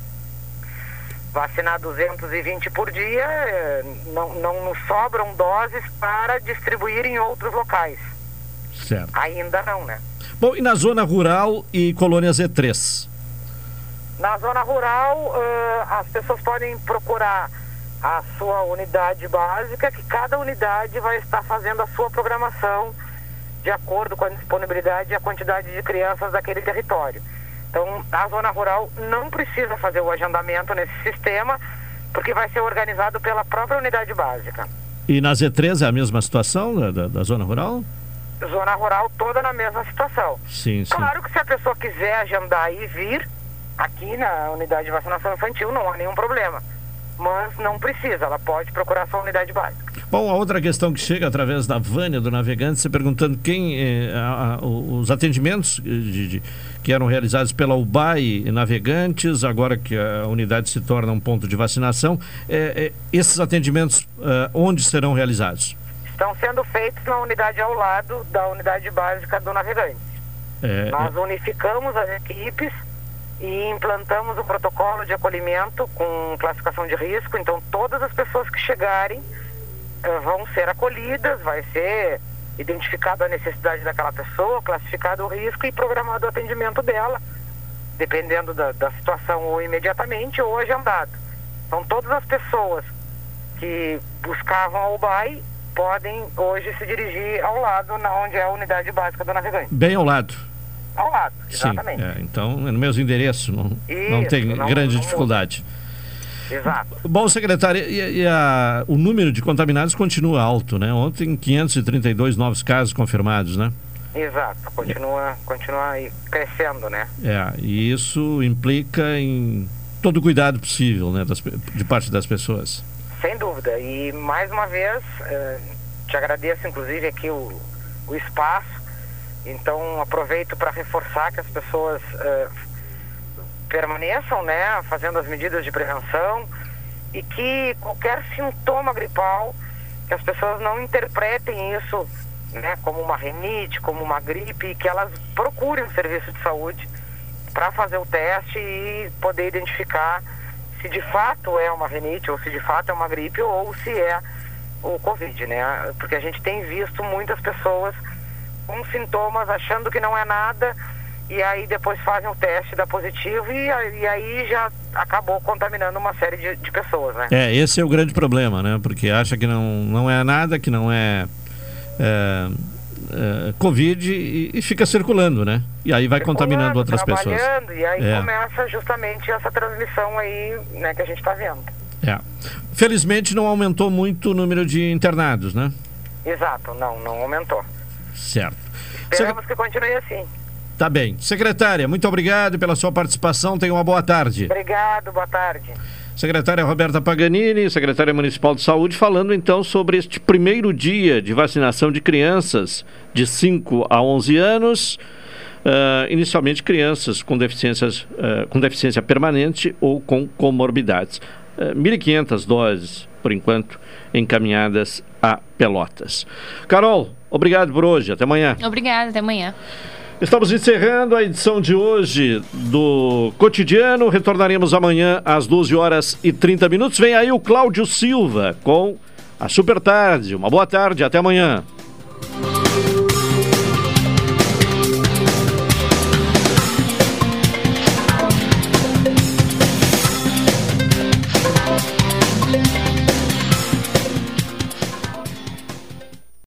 vacinar 220 por dia, eh, não, não nos sobram doses para distribuir em outros locais. Certo. Ainda não, né? Bom, e na zona rural e colônia Z3? Na zona rural, eh, as pessoas podem procurar a sua unidade básica, que cada unidade vai estar fazendo a sua programação de acordo com a disponibilidade e a quantidade de crianças daquele território. Então, a zona rural não precisa fazer o agendamento nesse sistema, porque vai ser organizado pela própria unidade básica. E na Z3 é a mesma situação da, da, da zona rural? Zona rural toda na mesma situação. Sim, sim. Claro que se a pessoa quiser agendar e vir aqui na unidade de vacinação infantil, não há nenhum problema. Mas não precisa, ela pode procurar sua unidade básica. Bom, a outra questão que chega através da Vânia do Navegante, você perguntando quem eh, a- a- os atendimentos de- de- que eram realizados pela UBAI Navegantes, agora que a unidade se torna um ponto de vacinação, eh, eh, esses atendimentos eh, onde serão realizados? Estão sendo feitos na unidade ao lado da unidade básica do navegante. Eh, Nós unificamos as equipes e implantamos o protocolo de acolhimento com classificação de risco. Então, todas as pessoas que chegarem eh, vão ser acolhidas, vai ser identificada a necessidade daquela pessoa, classificado o risco e programado o atendimento dela, dependendo da, da situação, ou imediatamente ou agendado. Então, todas as pessoas que buscavam a UBAI podem hoje se dirigir ao lado, na onde é a unidade básica do navegante. bem ao lado. Ao lado, Sim, exatamente. é, então é no mesmo endereço, não, não Isso, tem não- grande não dificuldade. Exato. Bom, secretário, e, e a- o número de contaminados continua alto, né? Ontem 532 novos casos confirmados, né? Exato, continua, continua crescendo, né? É, e isso implica em todo o cuidado possível, né, das de parte das pessoas. Sem dúvida. E mais uma vez, eh, te agradeço inclusive aqui o, o espaço. Então aproveito para reforçar que as pessoas eh, permaneçam, né, fazendo as medidas de prevenção e que qualquer sintoma gripal, que as pessoas não interpretem isso, né, como uma renite, como uma gripe, e que elas procurem um serviço de saúde para fazer o teste e poder identificar se de fato é uma renite ou se de fato é uma gripe ou se é o Covid, né? Porque a gente tem visto muitas pessoas com sintomas achando que não é nada e aí depois fazem o teste dá positivo e, aí- e aí já acabou contaminando uma série de, de pessoas, né? É, esse é o grande problema, né? Porque acha que não, não é nada, que não é, é, é, Covid e, e fica circulando, né? E aí vai contaminando outras pessoas. e aí É. começa justamente essa transmissão aí, né, que a gente está vendo. É. Felizmente não aumentou muito o número de internados, né? Exato, não, não aumentou. Certo. Esperamos que continue assim. Tá bem. Secretária, muito obrigado pela sua participação. Tenha uma boa tarde. Obrigado, boa tarde. Secretária Roberta Paganini, secretária municipal de saúde, falando então sobre este primeiro dia de vacinação de crianças de 5 a 11 anos, ah, inicialmente crianças com, deficiências, ah, com deficiência permanente ou com comorbidades. Ah, 1.500 doses, por enquanto, encaminhadas a Pelotas. Carol, obrigado por hoje. Até amanhã. Obrigada, até amanhã. Estamos encerrando a edição de hoje do Cotidiano. Retornaremos amanhã às 12 horas e 30 minutos. Vem aí o Cláudio Silva com a Super Tarde. Uma boa tarde, até amanhã.